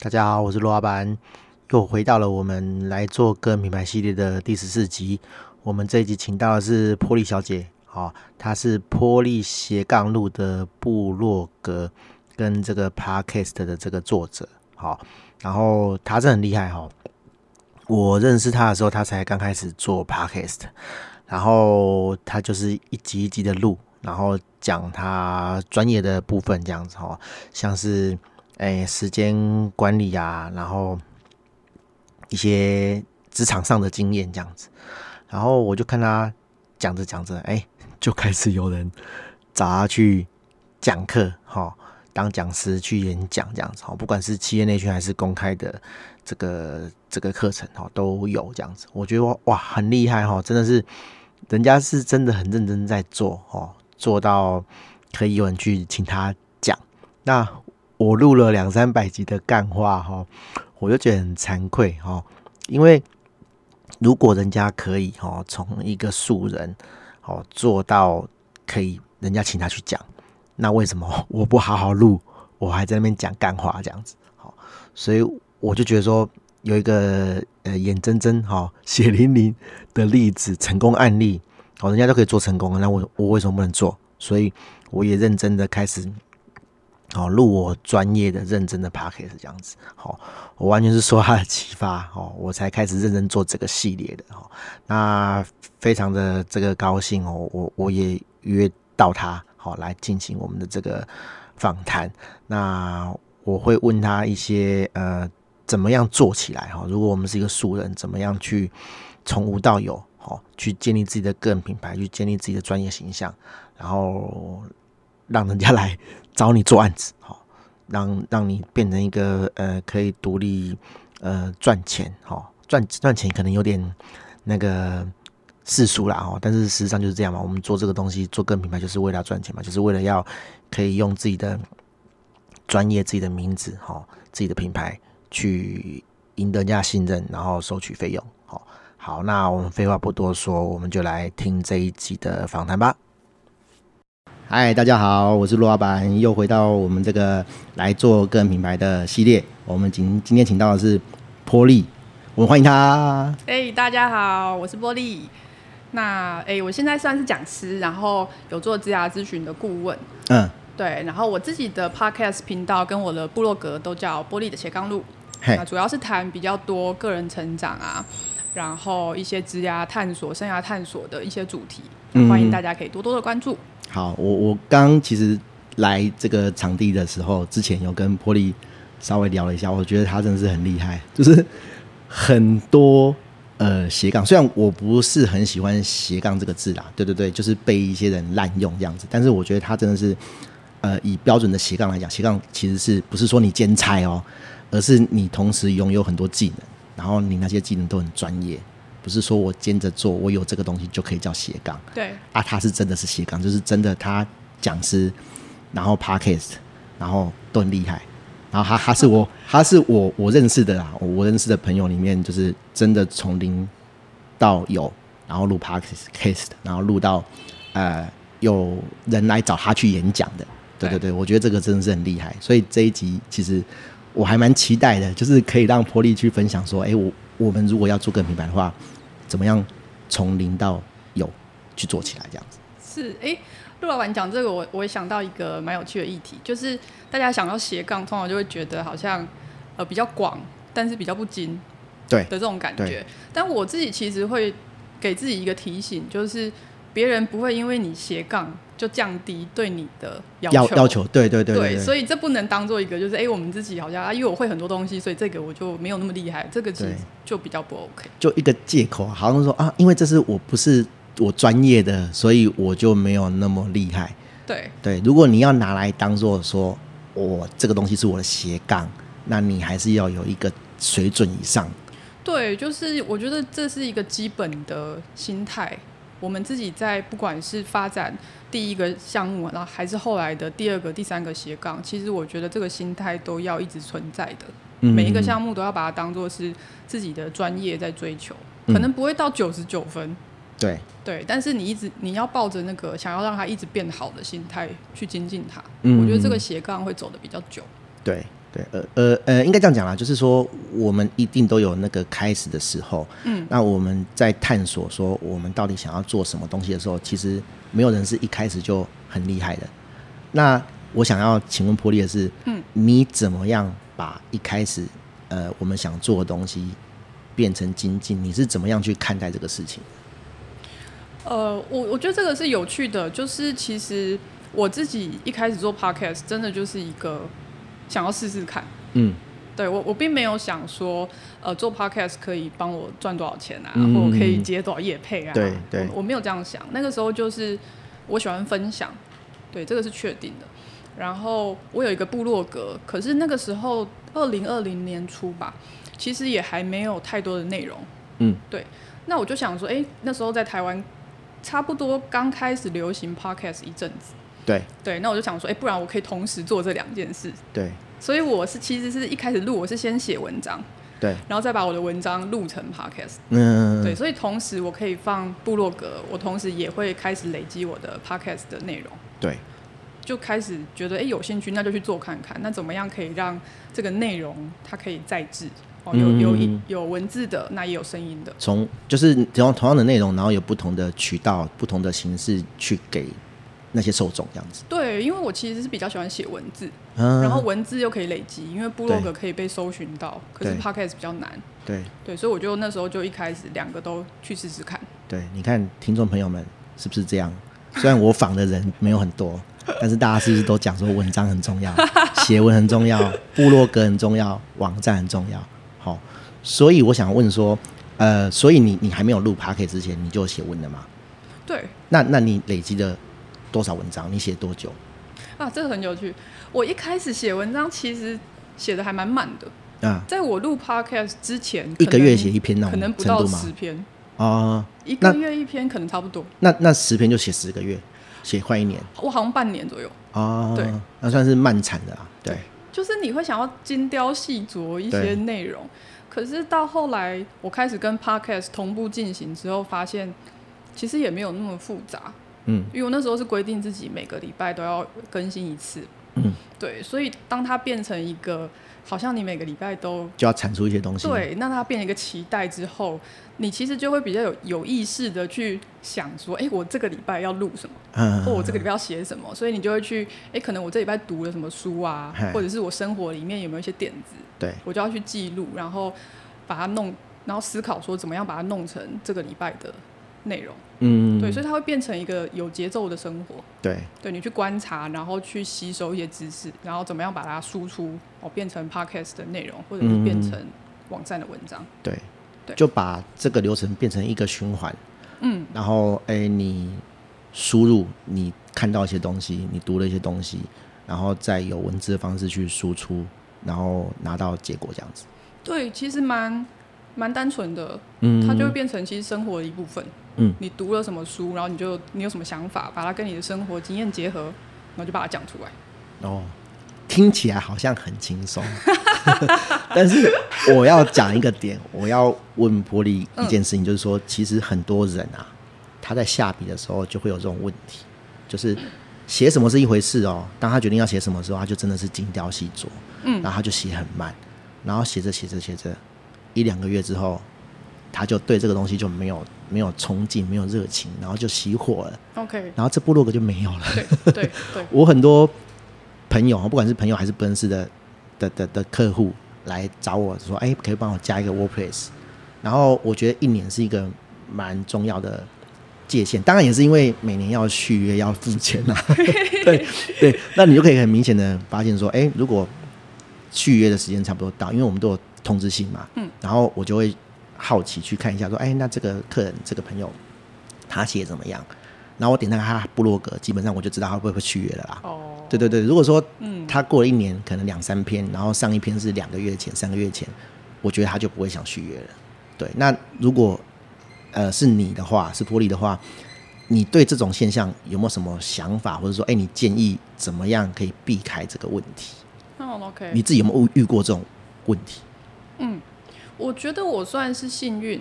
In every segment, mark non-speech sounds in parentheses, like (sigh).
大家好，我是罗老板，又回到了我们来做个品牌系列的第十四集。我们这一集请到的是波莉小姐，好，她是波莉斜杠路的部落格跟这个 podcast 的这个作者，好，然后她是很厉害哈。我认识她的时候，她才刚开始做 podcast，然后她就是一集一集的录。然后讲他专业的部分，这样子哈，像是诶时间管理啊，然后一些职场上的经验这样子。然后我就看他讲着讲着，哎，就开始有人找他去讲课哈，当讲师去演讲这样子哈，不管是企业内训还是公开的这个这个课程哈，都有这样子。我觉得哇，很厉害哈，真的是人家是真的很认真在做哦。做到可以有人去请他讲，那我录了两三百集的干话哈，我就觉得很惭愧哈，因为如果人家可以哈，从一个素人哦做到可以人家请他去讲，那为什么 (laughs) 我不好好录，我还在那边讲干话这样子？好，所以我就觉得说有一个呃眼睁睁哈 (laughs) 血淋淋的例子成功案例。好，人家都可以做成功，那我我为什么不能做？所以我也认真的开始，好录我专业的、认真的 podcast 这样子。好，我完全是受他的启发，哦，我才开始认真做这个系列的。好，那非常的这个高兴哦，我我也约到他，好来进行我们的这个访谈。那我会问他一些呃，怎么样做起来？哈，如果我们是一个素人，怎么样去从无到有？好，去建立自己的个人品牌，去建立自己的专业形象，然后让人家来找你做案子，好，让让你变成一个呃可以独立呃赚钱，好赚赚钱可能有点那个世俗啦，哈，但是事实上就是这样嘛。我们做这个东西，做个品牌就是为了赚钱嘛，就是为了要可以用自己的专业、自己的名字、哈自己的品牌去赢得人家信任，然后收取费用，好。好，那我们废话不多说，我们就来听这一集的访谈吧。嗨，大家好，我是陆老板，又回到我们这个来做个人品牌的系列。我们今今天请到的是波利，我们欢迎他。哎、欸，大家好，我是波利。那哎、欸，我现在算是讲师，然后有做职涯咨询的顾问。嗯，对，然后我自己的 podcast 频道跟我的部落格都叫波利的斜杠路。嘿，那主要是谈比较多个人成长啊。然后一些职涯探索、生涯探索的一些主题，欢迎大家可以多多的关注。嗯、好，我我刚其实来这个场地的时候，之前有跟波利稍微聊了一下，我觉得他真的是很厉害，就是很多呃斜杠。虽然我不是很喜欢斜杠这个字啦，对对对，就是被一些人滥用这样子。但是我觉得他真的是呃以标准的斜杠来讲，斜杠其实是不是说你兼差哦，而是你同时拥有很多技能。然后你那些技能都很专业，不是说我兼着做，我有这个东西就可以叫斜杠。对啊，他是真的是斜杠，就是真的他讲师，然后 podcast，然后都很厉害。然后他他是我 (laughs) 他是我我认识的啦，我认识的朋友里面就是真的从零到有，然后录 podcast，然后录到呃有人来找他去演讲的。对对对，我觉得这个真的是很厉害。所以这一集其实。我还蛮期待的，就是可以让波利去分享说，哎、欸，我我们如果要做个品牌的话，怎么样从零到有去做起来这样子？是，哎、欸，陆老板讲这个，我我也想到一个蛮有趣的议题，就是大家想要斜杠，通常就会觉得好像呃比较广，但是比较不精，对的这种感觉。但我自己其实会给自己一个提醒，就是别人不会因为你斜杠。就降低对你的要求，要，要求，对对对对，对，所以这不能当做一个，就是哎、欸，我们自己好像啊，因为我会很多东西，所以这个我就没有那么厉害，这个其实就比较不 OK，就一个借口，好像说啊，因为这是我不是我专业的，所以我就没有那么厉害。对对，如果你要拿来当做说我这个东西是我的斜杠，那你还是要有一个水准以上。对，就是我觉得这是一个基本的心态。我们自己在不管是发展第一个项目，然后还是后来的第二个、第三个斜杠，其实我觉得这个心态都要一直存在的。每一个项目都要把它当做是自己的专业在追求，可能不会到九十九分。对对，但是你一直你要抱着那个想要让它一直变好的心态去精进它。我觉得这个斜杠会走的比较久。对。对，呃呃呃，应该这样讲啦，就是说我们一定都有那个开始的时候。嗯，那我们在探索说我们到底想要做什么东西的时候，其实没有人是一开始就很厉害的。那我想要请问波利的是，嗯，你怎么样把一开始呃我们想做的东西变成精进？你是怎么样去看待这个事情？呃，我我觉得这个是有趣的，就是其实我自己一开始做 podcast 真的就是一个想要试试看，嗯，对我我并没有想说，呃，做 podcast 可以帮我赚多少钱啊，嗯、或者可以接多少业配啊，对对。我，我没有这样想，那个时候就是我喜欢分享，对，这个是确定的。然后我有一个部落格，可是那个时候二零二零年初吧，其实也还没有太多的内容，嗯，对，那我就想说，哎，那时候在台湾。差不多刚开始流行 podcast 一阵子，对。对，那我就想说，哎、欸，不然我可以同时做这两件事，对，所以我是其实是一开始录，我是先写文章，对，然后再把我的文章录成 podcast，嗯，对，所以同时我可以放部落格，我同时也会开始累积我的 podcast 的内容，对，就开始觉得哎、欸、有兴趣，那就去做看看，那怎么样可以让这个内容它可以再制。哦有有有文字的，那也有声音的。从就是同同样的内容，然后有不同的渠道、不同的形式去给那些受众这样子。对，因为我其实是比较喜欢写文字，啊、然后文字又可以累积，因为部落格可以被搜寻到，可是 Podcast 比较难。对对，所以我就那时候就一开始两个都去试试看。对，你看听众朋友们是不是这样？虽然我访的人没有很多，(laughs) 但是大家是不是都讲说文章很重要，(laughs) 写文很重要，部落格很重要，网站很重要？好，所以我想问说，呃，所以你你还没有录 Podcast 之前，你就写文了吗？对。那那你累积了多少文章？你写多久？啊，这个很有趣。我一开始写文章其实写的还蛮慢的啊。在我录 Podcast 之前，一个月写一篇，那可能不到十篇啊。一个月一篇可能差不多。那那十篇就写十个月，写快一年。我好像半年左右啊。对，那算是漫产的啊。对。就是你会想要精雕细琢一些内容，可是到后来我开始跟 Podcast 同步进行之后，发现其实也没有那么复杂。嗯，因为我那时候是规定自己每个礼拜都要更新一次。嗯，对，所以当它变成一个。好像你每个礼拜都就要产出一些东西，对，那它变成一个期待之后，你其实就会比较有有意识的去想说，哎、欸，我这个礼拜要录什么，嗯、或我这个礼拜要写什么，所以你就会去，哎、欸，可能我这礼拜读了什么书啊，或者是我生活里面有没有一些点子，对，我就要去记录，然后把它弄，然后思考说怎么样把它弄成这个礼拜的内容。嗯，对，所以它会变成一个有节奏的生活。对，对你去观察，然后去吸收一些知识，然后怎么样把它输出哦，变成 podcast 的内容，或者是变成网站的文章。对，对，就把这个流程变成一个循环。嗯，然后哎、欸，你输入你看到一些东西，你读了一些东西，然后再有文字的方式去输出，然后拿到结果这样子。对，其实蛮蛮单纯的。嗯，它就会变成其实生活的一部分。嗯，你读了什么书，然后你就你有什么想法，把它跟你的生活经验结合，然后就把它讲出来。哦，听起来好像很轻松，(laughs) 但是我要讲一个点，我要问玻璃一件事情，就是说，其实很多人啊，他在下笔的时候就会有这种问题，就是写什么是一回事哦，当他决定要写什么的时候，他就真的是精雕细琢，嗯，然后他就写很慢，然后写着写着写着，一两个月之后。他就对这个东西就没有没有憧憬，没有热情，然后就熄火了。OK，然后这部落格就没有了。对对对，(laughs) 我很多朋友，不管是朋友还是不认识的的的的客户来找我说：“哎，可以帮我加一个 WordPress。”然后我觉得一年是一个蛮重要的界限，当然也是因为每年要续约要付钱啊。(laughs) 对对，那你就可以很明显的发现说：“哎，如果续约的时间差不多到，因为我们都有通知信嘛。”嗯，然后我就会。好奇去看一下，说，哎，那这个客人这个朋友他写怎么样？然后我点开他部落格，基本上我就知道他会不会续约了啦。哦，对对对，如果说他过了一年，可能两三篇，然后上一篇是两个月前、三个月前，我觉得他就不会想续约了。对，那如果呃是你的话，是玻璃的话，你对这种现象有没有什么想法，或者说，哎，你建议怎么样可以避开这个问题？哦，OK，你自己有没有遇过这种问题？嗯。我觉得我算是幸运，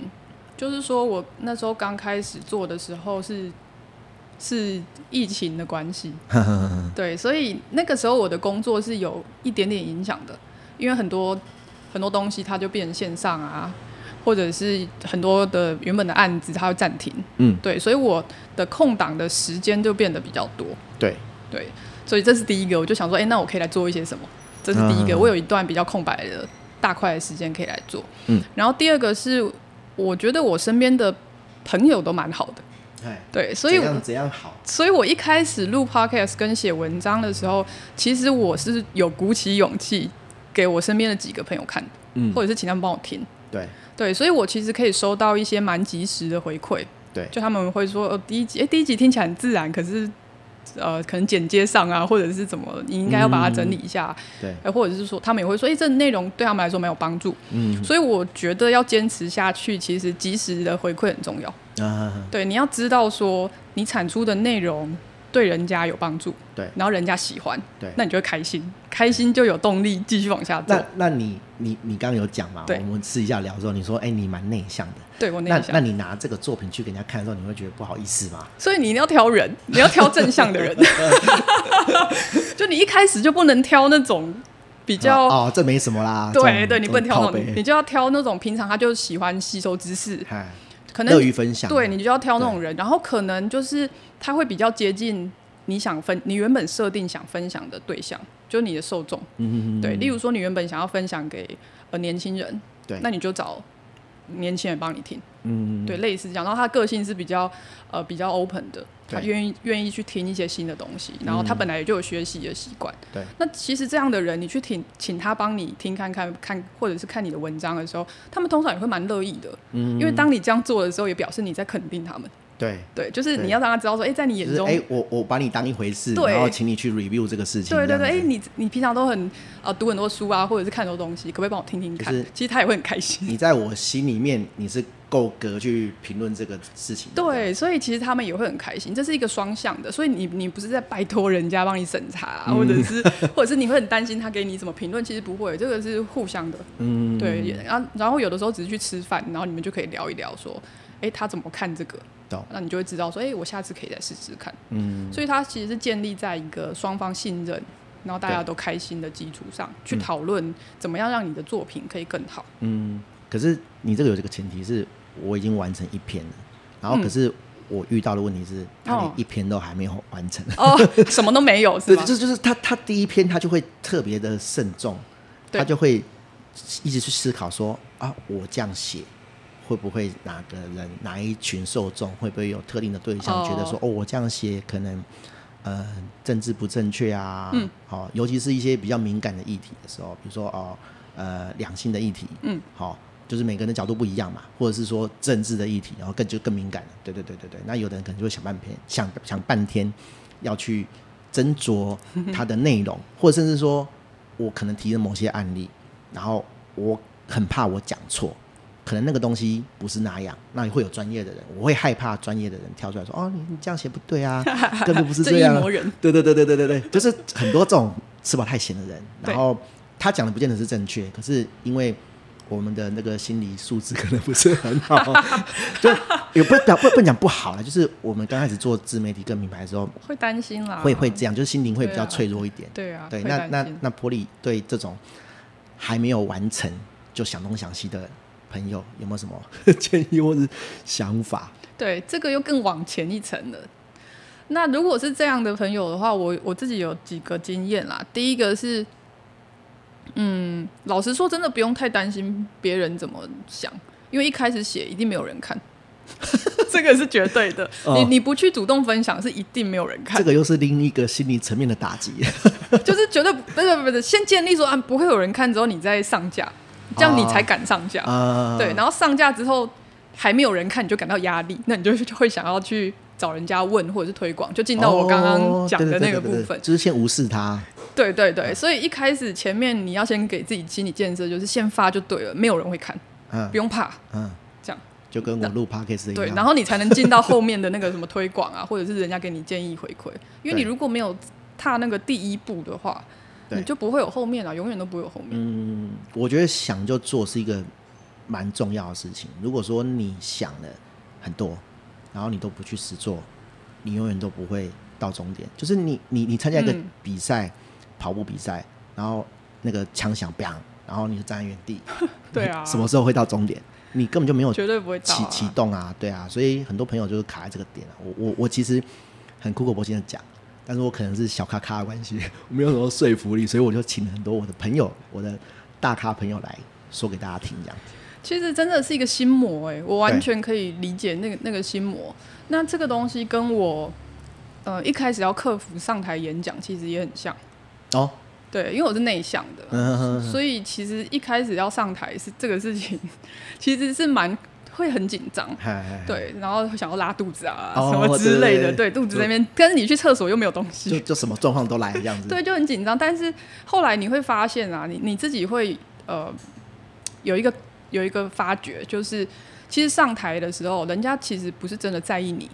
就是说我那时候刚开始做的时候是是疫情的关系，(laughs) 对，所以那个时候我的工作是有一点点影响的，因为很多很多东西它就变成线上啊，或者是很多的原本的案子它会暂停，嗯，对，所以我的空档的时间就变得比较多，对对，所以这是第一个，我就想说，哎、欸，那我可以来做一些什么？这是第一个，嗯、我有一段比较空白的大块的时间可以来做，嗯，然后第二个是，我觉得我身边的朋友都蛮好的。对，所以怎样怎样好？所以我一开始录 podcast 跟写文章的时候，其实我是有鼓起勇气给我身边的几个朋友看，嗯，或者是请他们帮我听。对对，所以我其实可以收到一些蛮及时的回馈。对，就他们会说，哦，第一集，哎，第一集听起来很自然，可是。呃，可能剪接上啊，或者是怎么，你应该要把它整理一下。嗯、对，或者是说，他们也会说，哎、欸，这内容对他们来说没有帮助。嗯，所以我觉得要坚持下去，其实及时的回馈很重要。啊，对，你要知道说，你产出的内容。对人家有帮助，对，然后人家喜欢，对，那你就会开心，开心就有动力继续往下做。那那你你你刚刚有讲嘛？对，我们私底下聊的时候，你说，哎，你蛮内向的，对我。那那你拿这个作品去给人家看的时候，你会觉得不好意思吗？所以你一定要挑人，(laughs) 你要挑正向的人，(laughs) 就你一开始就不能挑那种比较哦，这没什么啦。对对，你不能挑那种，你就要挑那种平常他就喜欢吸收知识，可能乐于分享。对，你就要挑那种人，然后可能就是。他会比较接近你想分，你原本设定想分享的对象，就是你的受众。嗯嗯对，例如说你原本想要分享给呃年轻人，对，那你就找年轻人帮你听。嗯对，类似这样。然后他个性是比较呃比较 open 的，他愿意愿意去听一些新的东西。然后他本来也就有学习的习惯。对。那其实这样的人，你去听，请他帮你听看看看，或者是看你的文章的时候，他们通常也会蛮乐意的。嗯。因为当你这样做的时候，也表示你在肯定他们。对对，就是你要让他知道说，哎，在你眼中，哎，我我把你当一回事，然后请你去 review 这个事情。对对对，哎，你你平常都很呃读很多书啊，或者是看很多东西，可不可以帮我听听看？其实他也会很开心。你在我心里面，你是够格去评论这个事情。对，所以其实他们也会很开心，这是一个双向的。所以你你不是在拜托人家帮你审查，或者是或者是你会很担心他给你什么评论，其实不会，这个是互相的。嗯，对。然后然后有的时候只是去吃饭，然后你们就可以聊一聊说，哎，他怎么看这个？那你就会知道说，哎、欸，我下次可以再试试看。嗯，所以它其实是建立在一个双方信任，然后大家都开心的基础上去讨论怎么样让你的作品可以更好。嗯，可是你这个有这个前提是我已经完成一篇了，然后可是我遇到的问题是，他连一篇都还没有完成。哦，什么都没有 (laughs) 是吧？就是就是他他第一篇他就会特别的慎重，他就会一直去思考说啊，我这样写。会不会哪个人哪一群受众会不会有特定的对象，觉得说哦，我这样写可能呃政治不正确啊？嗯，好，尤其是一些比较敏感的议题的时候，比如说哦呃两性的议题，嗯，好，就是每个人的角度不一样嘛，或者是说政治的议题，然后更就更敏感了。对对对对对，那有的人可能就会想半天，想想半天要去斟酌它的内容，(laughs) 或者甚至说我可能提了某些案例，然后我很怕我讲错。可能那个东西不是那样，那你会有专业的人，我会害怕专业的人跳出来说：“哦，你你这样写不对啊，(laughs) 根本不是这样。”对对对对对对对，就是很多这种吃饱太闲的人，然后他讲的不见得是正确，可是因为我们的那个心理素质可能不是很好，(laughs) 就也不讲不不讲不好了，就是我们刚开始做自媒体跟品牌的时候，会担心啦，会会这样，就是心灵会比较脆弱一点。对啊，对，那那那波莉对这种还没有完成就想东想西的。朋友有没有什么 (laughs) 建议或者想法？对，这个又更往前一层了。那如果是这样的朋友的话，我我自己有几个经验啦。第一个是，嗯，老实说，真的不用太担心别人怎么想，因为一开始写一定没有人看，(laughs) 这个是绝对的。哦、你你不去主动分享，是一定没有人看。这个又是另一个心理层面的打击，(laughs) 就是绝对不是不是先建立说啊不会有人看之后，你再上架。这样你才敢上架，对，然后上架之后还没有人看，你就感到压力，那你就会想要去找人家问或者是推广，就进到我刚刚讲的那个部分，哦、对对对对对，就是先无视它。对对对，所以一开始前面你要先给自己心理建设，就是先发就对了，没有人会看，嗯、不用怕，嗯，这样。就跟我录 podcast 一样，对，然后你才能进到后面的那个什么推广啊，或者是人家给你建议回馈，因为你如果没有踏那个第一步的话。对你就不会有后面了，永远都不会有后面。嗯，我觉得想就做是一个蛮重要的事情。如果说你想了很多，然后你都不去实做，你永远都不会到终点。就是你你你参加一个比赛，嗯、跑步比赛，然后那个枪响，bang，，然后你就站在原地，(laughs) 对啊，(laughs) 什么时候会到终点？你根本就没有绝对不会启启动啊，对啊，所以很多朋友就是卡在这个点啊。我我我其实很苦口婆心的讲，但是我可能是小咖咖的关系，(laughs) 我没有什么说服力，所以我就请了很多我的朋友，我的大咖朋友来说给大家听，这样子。其实真的是一个心魔哎、欸，我完全可以理解那个 (laughs) 那个心魔。那这个东西跟我呃一开始要克服上台演讲，其实也很像哦。对，因为我是内向的，所以其实一开始要上台是这个事情，(laughs) 其实是蛮会很紧张，对，然后想要拉肚子啊、哦、什么之类的，对，肚子那边，但是你去厕所又没有东西，就就什么状况都来这样子，(laughs) 对，就很紧张。但是后来你会发现啊，你你自己会呃有一个有一个发觉，就是其实上台的时候，人家其实不是真的在意你，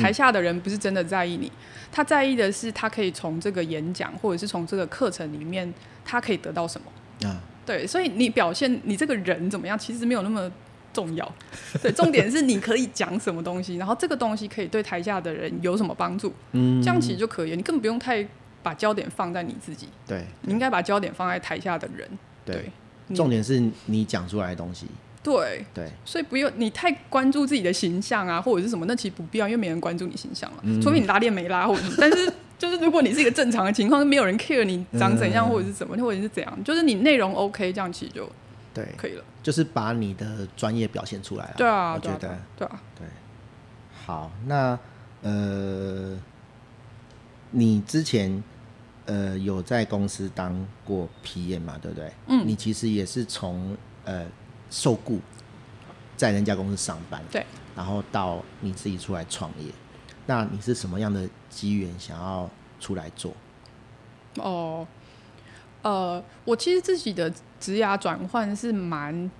台下的人不是真的在意你。嗯他在意的是，他可以从这个演讲，或者是从这个课程里面，他可以得到什么？啊，对，所以你表现你这个人怎么样，其实没有那么重要。对，重点是你可以讲什么东西，(laughs) 然后这个东西可以对台下的人有什么帮助？嗯，这样其实就可以了。你根本不用太把焦点放在你自己。对，你应该把焦点放在台下的人。对，对，重点是你讲出来的东西。对对，所以不用你太关注自己的形象啊，或者是什么，那其实不必要，因为没人关注你形象了，嗯、除非你拉链没拉，或者是，(laughs) 但是就是如果你是一个正常的情况，没有人 care 你长怎样，或者是怎么，或者是怎样，就是你内容 OK，这样其实就对可以了，就是把你的专业表现出来了。对啊，我觉得对啊，对啊，对。好，那呃，你之前呃有在公司当过 PM 嘛？对不对？嗯，你其实也是从呃。受雇在人家公司上班，对，然后到你自己出来创业，那你是什么样的机缘想要出来做？哦，呃，我其实自己的职涯转换是蛮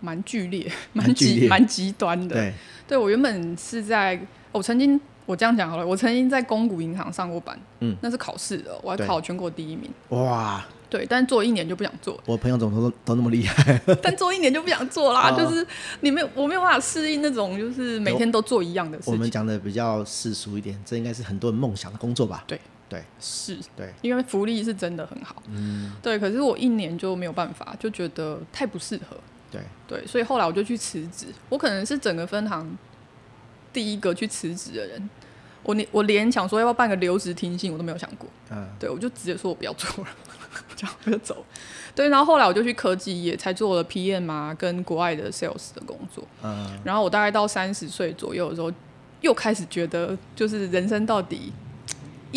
蛮剧烈、(laughs) 蛮极蛮极端的。对，对我原本是在，我曾经我这样讲好了，我曾经在公股银行上过班，嗯，那是考试的，我还考全国第一名。哇！对，但做一年就不想做。我朋友怎么都都那么厉害？(laughs) 但做一年就不想做啦，就是你没有，我没有办法适应那种，就是每天都做一样的事情。我们讲的比较世俗一点，这应该是很多人梦想的工作吧？对对，是，对，因为福利是真的很好。嗯，对。可是我一年就没有办法，就觉得太不适合。对对，所以后来我就去辞职。我可能是整个分行第一个去辞职的人。我连我连想说要不要办个留职停薪，我都没有想过。嗯，对，我就直接说我不要做了。(laughs) 这样我就走，对，然后后来我就去科技业，才做了 PM 啊，跟国外的 sales 的工作。嗯，然后我大概到三十岁左右的时候，又开始觉得，就是人生到底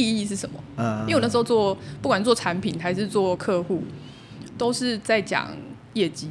意义是什么？嗯，因为我那时候做，不管做产品还是做客户，都是在讲业绩。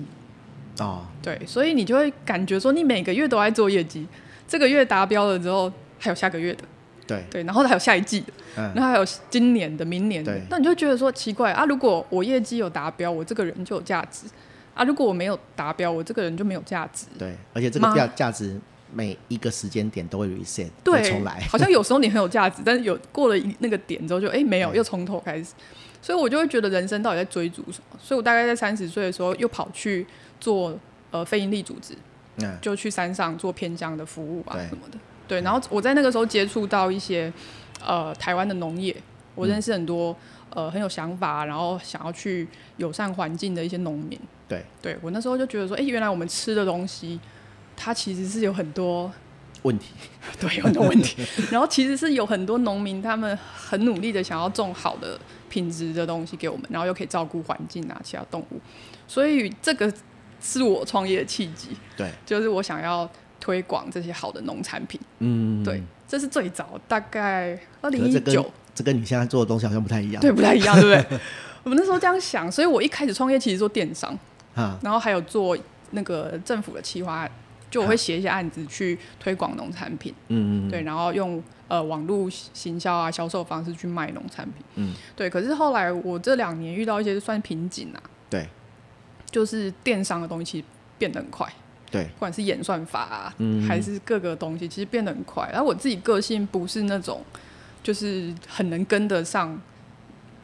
哦，对，所以你就会感觉说，你每个月都在做业绩，这个月达标了之后，还有下个月的。对对，然后还有下一季的，嗯，然后还有今年的、明年的，那你就觉得说奇怪啊，如果我业绩有达标，我这个人就有价值啊；如果我没有达标，我这个人就没有价值。对，而且这个价价值每一个时间点都会 reset，对，重来。(laughs) 好像有时候你很有价值，但是有过了那个点之后就，就哎没有，又从头开始。所以我就会觉得人生到底在追逐什么？所以我大概在三十岁的时候又跑去做呃非营利组织，嗯，就去山上做偏乡的服务啊什么的。对，然后我在那个时候接触到一些，呃，台湾的农业，我认识很多，呃，很有想法，然后想要去友善环境的一些农民。对，对我那时候就觉得说，哎，原来我们吃的东西，它其实是有很多问题，(laughs) 对，有很多问题。然后其实是有很多农民，他们很努力的想要种好的品质的东西给我们，然后又可以照顾环境啊，其他动物。所以这个是我创业的契机。对，就是我想要。推广这些好的农产品，嗯，对，这是最早，大概二零一九，这跟你现在做的东西好像不太一样，对，不太一样，对不对？我们那时候这样想，所以我一开始创业其实做电商，啊，然后还有做那个政府的企划，就我会写一些案子去推广农产品，嗯嗯，对，然后用呃网络行销啊销售方式去卖农产品，嗯，对。可是后来我这两年遇到一些算瓶颈啊，对，就是电商的东西变得很快。对，不管是演算法啊，嗯，还是各个东西，其实变得很快。然后我自己个性不是那种，就是很能跟得上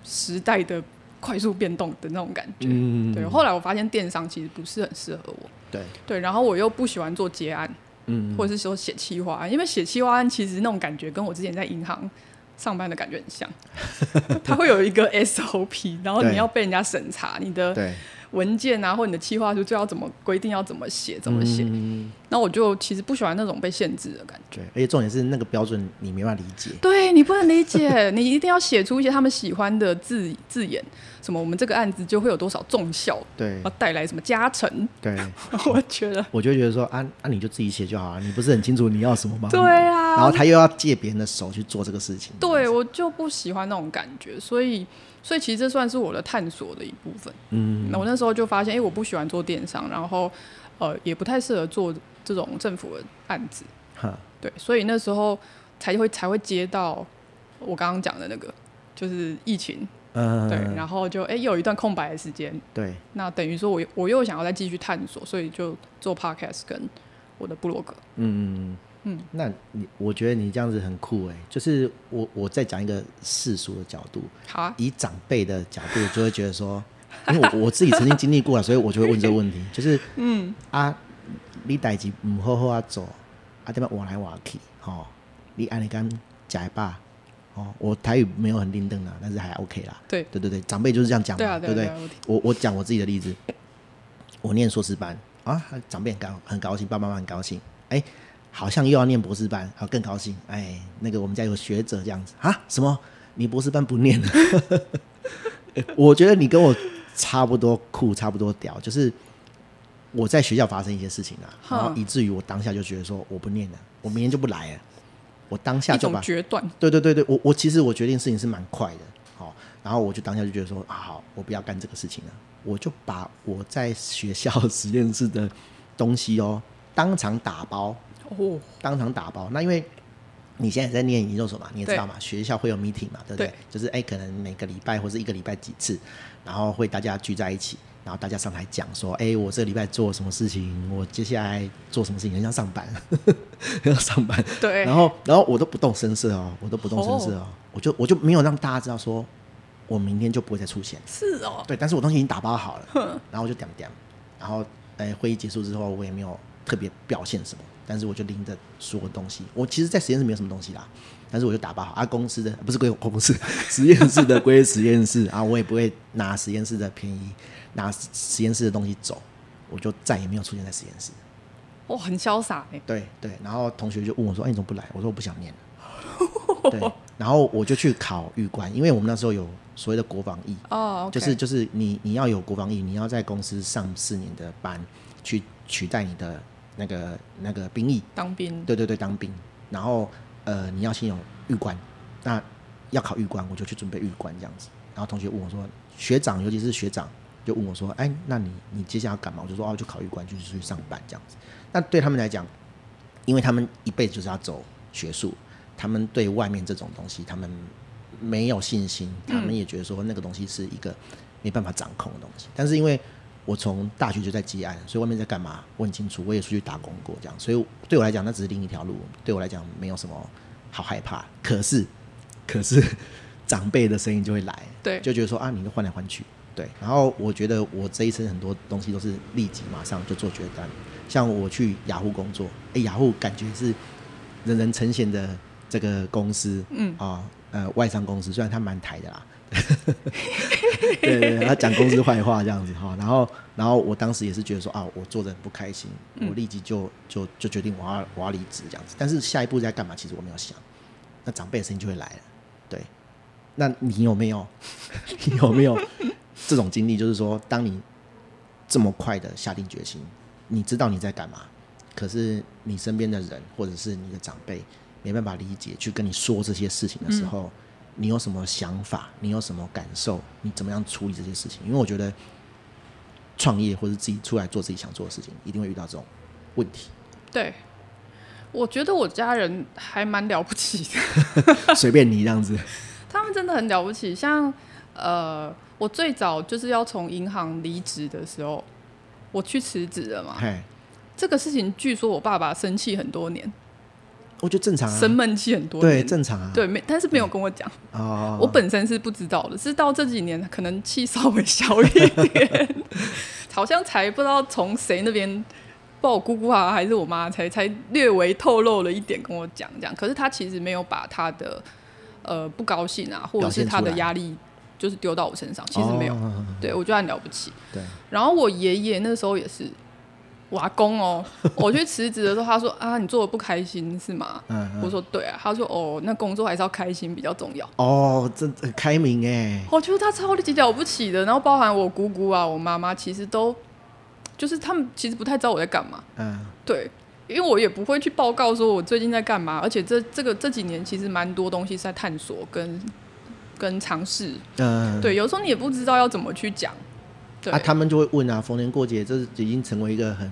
时代的快速变动的那种感觉。嗯，对。后来我发现电商其实不是很适合我。对，对。然后我又不喜欢做结案，嗯，或者是说写企划案，因为写企划案其实那种感觉跟我之前在银行上班的感觉很像，(laughs) 它会有一个 SOP，然后你要被人家审查你的文件啊，或你的企划书就要怎么规定要怎么写怎么写。嗯那、嗯、我就其实不喜欢那种被限制的感觉。对，而且重点是那个标准你没办法理解。对，你不能理解，你一定要写出一些他们喜欢的字字眼。什么？我们这个案子就会有多少重效？对，要带来什么加成？对，(laughs) 我觉得，我就觉得说，啊啊，你就自己写就好了。你不是很清楚你要什么吗？对啊。然后他又要借别人的手去做这个事情。对，我就不喜欢那种感觉，所以，所以其实这算是我的探索的一部分。嗯。那我那时候就发现，哎，我不喜欢做电商，然后，呃，也不太适合做这种政府的案子。哈。对，所以那时候才会才会接到我刚刚讲的那个，就是疫情。嗯，对，然后就哎，又有一段空白的时间，对，那等于说我我又想要再继续探索，所以就做 podcast 跟我的部落格。嗯嗯嗯，那你我觉得你这样子很酷哎，就是我我再讲一个世俗的角度，好啊，以长辈的角度就会觉得说，(laughs) 因为我我自己曾经经历过了，所以我就会问这个问题，(laughs) 就是嗯啊，你代志唔好好啊做，啊点么换来换去，吼，你安尼敢假爸？哦，我台语没有很灵登啊，但是还 OK 啦。对对对对，长辈就是这样讲嘛，对，啊、对不对？对我我讲我自己的例子，我念硕士班啊，长辈很高很高兴，爸爸妈妈很高兴，哎，好像又要念博士班，好更高兴，哎，那个我们家有学者这样子啊，什么？你博士班不念了？(laughs) 我觉得你跟我差不多酷，差不多屌，就是我在学校发生一些事情啊，然后以至于我当下就觉得说我不念了，我明天就不来了。我当下就把决断，对对对对，我我其实我决定事情是蛮快的，好，然后我就当下就觉得说啊，好，我不要干这个事情了，我就把我在学校实验室的东西哦，当场打包，哦，当场打包。那因为你现在在念研究所嘛，你也知道嘛，学校会有 meeting 嘛，对不对？对，就是哎，可能每个礼拜或是一个礼拜几次，然后会大家聚在一起。然后大家上台讲说：“哎、欸，我这个礼拜做什么事情？我接下来做什么事情？很像上班，(laughs) 很像上班。”对。然后，然后我都不动声色哦，我都不动声色哦，oh. 我就我就没有让大家知道说，我明天就不会再出现。是哦。对，但是我东西已经打包好了，然后我就点点。然后，哎、欸，会议结束之后，我也没有特别表现什么，但是我就拎着所有东西。我其实，在实验室没有什么东西啦，但是我就打包好啊。公司的不是归公司，实验室的归实验室啊，我也不会拿实验室的便宜。拿实验室的东西走，我就再也没有出现在实验室。哦，很潇洒哎。对对，然后同学就问我说：“哎，你怎么不来？”我说：“我不想念了。(laughs) ”对，然后我就去考预官，因为我们那时候有所谓的国防役哦，就是就是你你要有国防役，你要在公司上四年的班去取代你的那个那个兵役当兵。对对对，当兵。然后呃，你要先有预官，那要考预官，我就去准备预官这样子。然后同学问我说：“学长，尤其是学长。”就问我说：“哎，那你你接下来要干嘛？”我就说：“哦，就考预官，就是去上班这样子。”那对他们来讲，因为他们一辈子就是要走学术，他们对外面这种东西他们没有信心，他们也觉得说那个东西是一个没办法掌控的东西。但是因为我从大学就在接案，所以外面在干嘛我很清楚，我也出去打工过这样，所以对我来讲那只是另一条路，对我来讲没有什么好害怕。可是，(laughs) 可是长辈的声音就会来，对，就觉得说啊，你都换来换去。对，然后我觉得我这一生很多东西都是立即马上就做决断，像我去雅虎工作，哎，雅虎感觉是人人称羡的这个公司，嗯啊、哦，呃，外商公司，虽然它蛮台的啦，(laughs) 对对对，他讲公司坏话这样子哈，然后然后我当时也是觉得说啊，我做的很不开心，我立即就就就决定我要我要离职这样子，但是下一步在干嘛？其实我没有想，那长辈的声音就会来了，对，那你有没有？(laughs) 你有没有？这种经历就是说，当你这么快的下定决心，你知道你在干嘛，可是你身边的人或者是你的长辈没办法理解，去跟你说这些事情的时候，你有什么想法？你有什么感受？你怎么样处理这些事情？因为我觉得创业或者自己出来做自己想做的事情，一定会遇到这种问题。对，我觉得我家人还蛮了不起的，(laughs) 随便你这样子，他们真的很了不起，像呃。我最早就是要从银行离职的时候，我去辞职了嘛。嘿，这个事情据说我爸爸生气很多年，我觉得正常啊，生闷气很多，对，正常啊，对，没，但是没有跟我讲。哦，我本身是不知道的，是到这几年可能气稍微小一点，(laughs) 好像才不知道从谁那边，不我姑姑啊还是我妈才才略微透露了一点跟我讲这样，可是她其实没有把她的。呃不高兴啊，或者是她的压力就是丢到我身上，其实没有，哦、对我觉得很了不起。对，然后我爷爷那时候也是。我阿公哦，(laughs) 我去辞职的时候，他说啊，你做的不开心是吗？嗯，嗯，我说对啊。他说哦，那工作还是要开心比较重要。哦，这很开明哎。我觉得他超级了不起的。然后包含我姑姑啊，我妈妈，其实都就是他们其实不太知道我在干嘛。嗯，对，因为我也不会去报告说我最近在干嘛。而且这这个这几年其实蛮多东西是在探索跟跟尝试。嗯，对，有时候你也不知道要怎么去讲。啊，他们就会问啊，逢年过节，这是已经成为一个很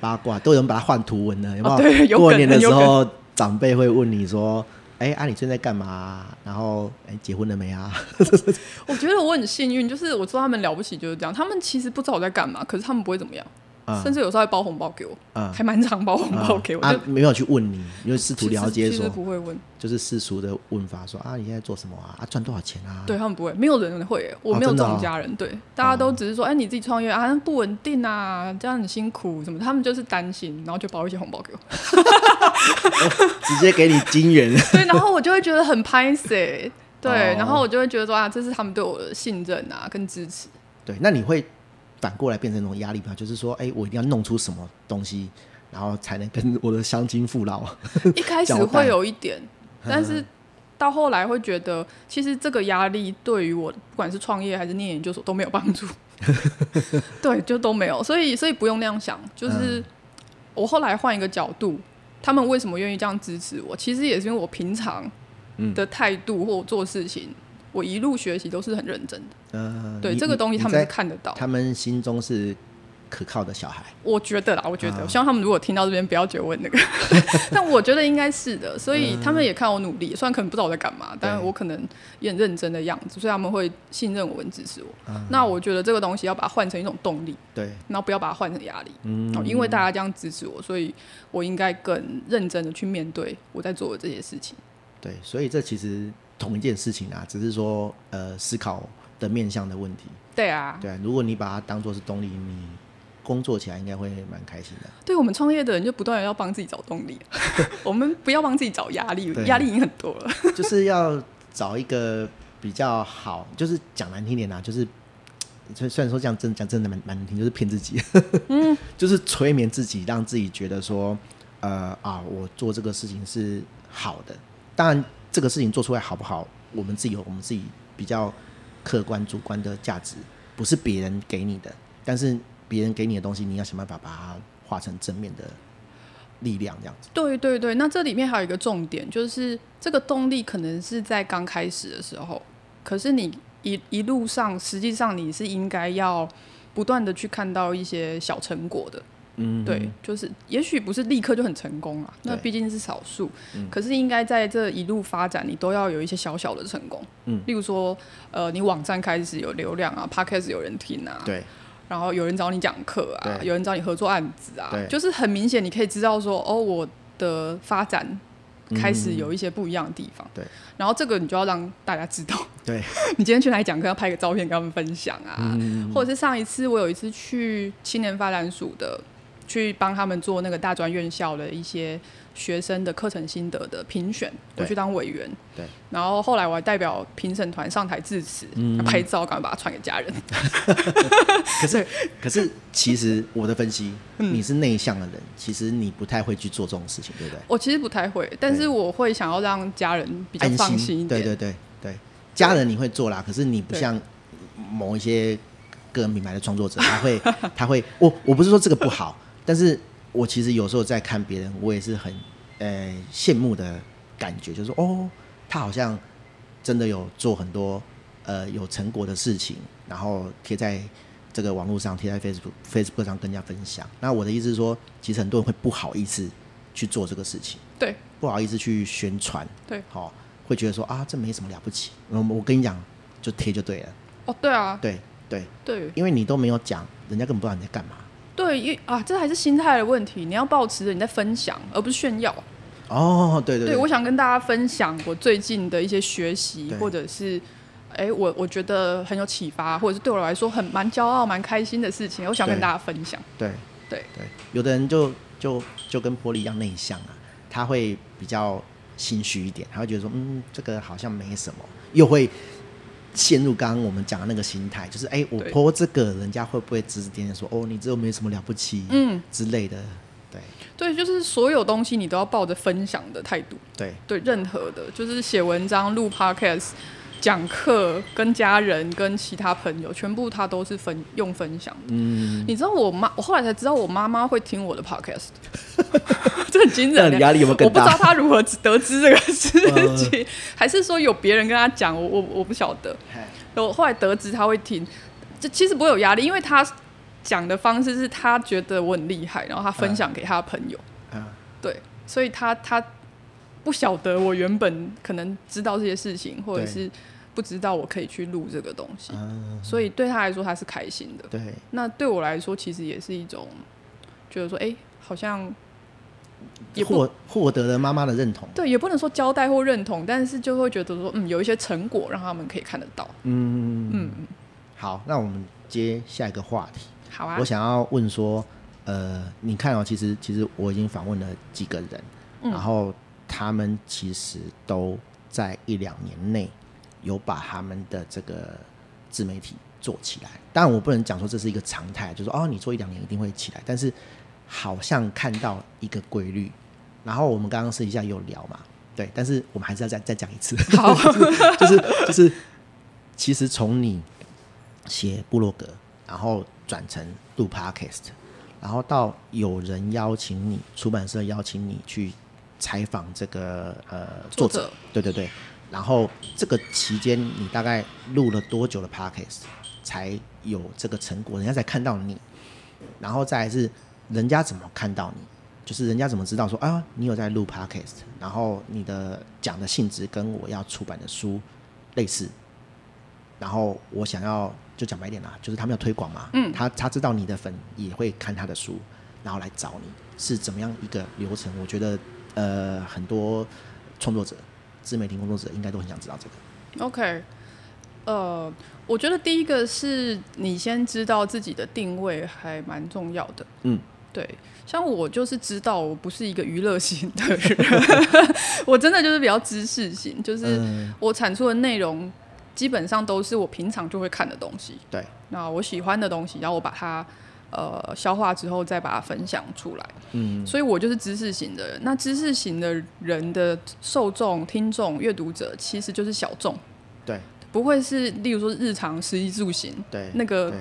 八卦，都有人把它换图文了，有没有？哦、对，有过年的时候，长辈会问你说：“哎，啊，你最近在干嘛？然后，哎，结婚了没啊？” (laughs) 我觉得我很幸运，就是我知道他们了不起就是这样，他们其实不知道我在干嘛，可是他们不会怎么样。甚至有时候还包红包给我，嗯、还蛮常包红包给我。啊，没有去问你，因为试图了解说，其实不会问，就是世俗的问法，说啊，你现在做什么啊？啊，赚多少钱啊？对他们不会，没有人会，我没有这种家人，哦哦、对，大家都只是说，哎，你自己创业啊，不稳定啊，这样很辛苦什么，他们就是担心，然后就包一些红包给我，(laughs) 直接给你金元。(laughs) 对，然后我就会觉得很拍谢，对，哦、然后我就会觉得说啊，这是他们对我的信任啊，跟支持。对，那你会？反过来变成那种压力吧，就是说，哎、欸，我一定要弄出什么东西，然后才能跟我的乡亲父老。(laughs) 一开始会有一点，但是到后来会觉得，其实这个压力对于我，不管是创业还是念研究所都没有帮助。(laughs) 对，就都没有，所以所以不用那样想。就是我后来换一个角度，他们为什么愿意这样支持我？其实也是因为我平常的态度或做事情。我一路学习都是很认真的，呃，对这个东西他们是看得到，他们心中是可靠的小孩。我觉得啦，我觉得，我希望他们如果听到这边不要觉得我那个，(laughs) 但我觉得应该是的，所以他们也看我努力，虽然可能不知道我在干嘛，但是我可能也很认真的样子，所以他们会信任我，跟支持我。那我觉得这个东西要把它换成一种动力，对，然后不要把它换成压力，嗯，因为大家这样支持我，所以我应该更认真的去面对我在做的这些事情。对，所以这其实。同一件事情啊，只是说呃思考的面向的问题。对啊，对啊，如果你把它当做是动力，你工作起来应该会蛮开心的。对，我们创业的人就不断要帮自己找动力，(laughs) 我们不要帮自己找压力，压力已经很多了。就是要找一个比较好，就是讲难听点啊，就是虽虽然说这样真讲真的蛮蛮难听，就是骗自己，嗯，(laughs) 就是催眠自己，让自己觉得说呃啊，我做这个事情是好的，当然。这个事情做出来好不好？我们自己有我们自己比较客观主观的价值，不是别人给你的。但是别人给你的东西，你要想办法把它化成正面的力量，这样子。对对对，那这里面还有一个重点，就是这个动力可能是在刚开始的时候，可是你一一路上，实际上你是应该要不断的去看到一些小成果的。嗯，对，就是也许不是立刻就很成功啊，那毕竟是少数。嗯，可是应该在这一路发展，你都要有一些小小的成功。嗯，例如说，呃，你网站开始有流量啊，Podcast 有人听啊，对，然后有人找你讲课啊，有人找你合作案子啊，对，就是很明显，你可以知道说，哦，我的发展开始有一些不一样的地方。对，然后这个你就要让大家知道。对，(laughs) 你今天去哪里讲课，要拍个照片跟他们分享啊，或者是上一次我有一次去青年发展署的。去帮他们做那个大专院校的一些学生的课程心得的评选，我去当委员。对。然后后来我还代表评审团上台致辞，嗯、拍照，赶快把它传给家人。(laughs) 可是，可是，其实我的分析，嗯、你是内向的人，其实你不太会去做这种事情，对不对？我其实不太会，但是我会想要让家人比较放心一点。对对对对，家人你会做啦，可是你不像某一些个人品牌的创作者，他会，(laughs) 他会，我我不是说这个不好。但是我其实有时候在看别人，我也是很呃羡慕的感觉，就是说哦，他好像真的有做很多呃有成果的事情，然后贴在这个网络上，贴在 Facebook Facebook 上跟人家分享。那我的意思是说，其实很多人会不好意思去做这个事情，对，不好意思去宣传，对，好、哦，会觉得说啊，这没什么了不起。我我跟你讲，就贴就对了。哦，对啊，对对对，因为你都没有讲，人家根本不知道你在干嘛。对，因啊，这还是心态的问题。你要保持着你在分享，而不是炫耀。哦，对对对，对，我想跟大家分享我最近的一些学习，或者是，哎，我我觉得很有启发，或者是对我来说很蛮骄傲、蛮开心的事情，我想跟大家分享。对对对，有的人就就就跟玻璃一样内向啊，他会比较心虚一点，他会觉得说，嗯，这个好像没什么，又会陷入刚刚我们讲的那个心态，就是哎，我 po 这个，人家会不会指指点点说，哦，你这又没什么了不起，嗯。之类的，对，对，就是所有东西你都要抱着分享的态度，对，对，任何的，就是写文章、录 podcast。讲课跟家人跟其他朋友，全部他都是分用分享的。嗯，你知道我妈，我后来才知道我妈妈会听我的 podcast，(laughs) 这很惊人。压力有没有更大？我不知道她如何得知这个事情，呃、还是说有别人跟她讲？我我我不晓得。我后来得知她会听，这其实不会有压力，因为她讲的方式是她觉得我很厉害，然后她分享给她的朋友。对，所以她她。不晓得我原本可能知道这些事情，或者是不知道我可以去录这个东西，所以对他来说他是开心的。对，那对我来说其实也是一种觉得说，哎，好像也获获得了妈妈的认同。对，也不能说交代或认同，但是就会觉得说，嗯，有一些成果让他们可以看得到。嗯嗯嗯。好，那我们接下一个话题。好啊。我想要问说，呃，你看哦，其实其实我已经访问了几个人，然后。他们其实都在一两年内有把他们的这个自媒体做起来。当然，我不能讲说这是一个常态，就是说哦，你做一两年一定会起来。但是好像看到一个规律。然后我们刚刚私底下有聊嘛，对。但是我们还是要再再讲一次，好，(laughs) 就是就是，其实从你写部落格，然后转成录 Podcast，然后到有人邀请你，出版社邀请你去。采访这个呃作者，对对对，然后这个期间你大概录了多久的 podcast 才有这个成果？人家才看到你，然后再来是人家怎么看到你？就是人家怎么知道说啊你有在录 podcast，然后你的讲的性质跟我要出版的书类似，然后我想要就讲白点啦，就是他们要推广嘛，嗯，他他知道你的粉也会看他的书，然后来找你是怎么样一个流程？我觉得。呃，很多创作者、自媒体工作者应该都很想知道这个。OK，呃，我觉得第一个是你先知道自己的定位还蛮重要的。嗯，对，像我就是知道我不是一个娱乐型的人，(laughs) 我真的就是比较知识型，就是我产出的内容基本上都是我平常就会看的东西。对，那我喜欢的东西，然后我把它。呃，消化之后再把它分享出来。嗯，所以我就是知识型的人。那知识型的人的受众、听众、阅读者其实就是小众。对，不会是例如说日常食衣住行。对，那个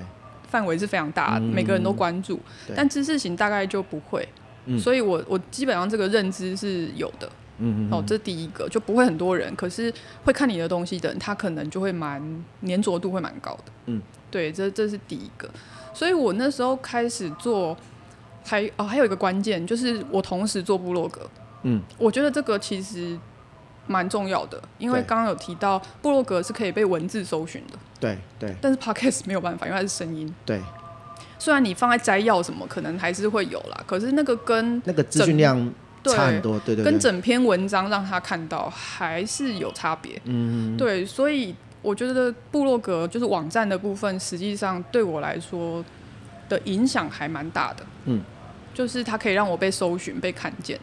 范围是非常大的，每个人都关注。但知识型大概就不会。嗯，所以我我基本上这个认知是有的。嗯嗯。哦，这第一个就不会很多人，可是会看你的东西的人，他可能就会蛮粘着度会蛮高的。嗯，对，这这是第一个。所以我那时候开始做，还哦还有一个关键就是我同时做部落格，嗯，我觉得这个其实蛮重要的，因为刚刚有提到部落格是可以被文字搜寻的，对对，但是 Podcast 没有办法，因为它是声音，对。虽然你放在摘要什么可能还是会有啦，可是那个跟那个资讯量差很多，对对，跟整篇文章让他看到还是有差别，嗯，对，所以。我觉得部落格就是网站的部分，实际上对我来说的影响还蛮大的。嗯，就是它可以让我被搜寻、被看见。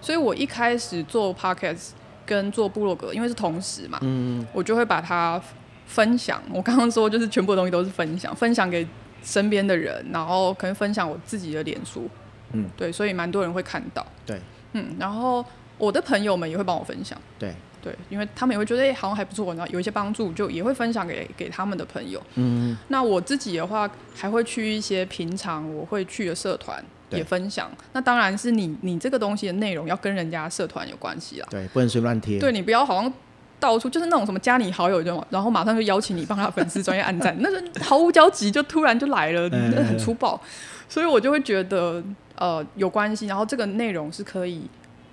所以我一开始做 podcast 跟做部落格，因为是同时嘛，嗯，我就会把它分享。我刚刚说就是全部的东西都是分享，分享给身边的人，然后可能分享我自己的脸书。嗯，对，所以蛮多人会看到。对，嗯，然后我的朋友们也会帮我分享。对。对，因为他们也会觉得哎，好像还不错，然后有一些帮助，就也会分享给给他们的朋友。嗯，那我自己的话，还会去一些平常我会去的社团也分享。那当然是你你这个东西的内容要跟人家社团有关系啦。对，不能随便乱贴。对，你不要好像到处就是那种什么加你好友就，然后马上就邀请你帮他粉丝专业按赞，那是毫无交集就突然就来了，那很粗暴。所以我就会觉得呃有关系，然后这个内容是可以。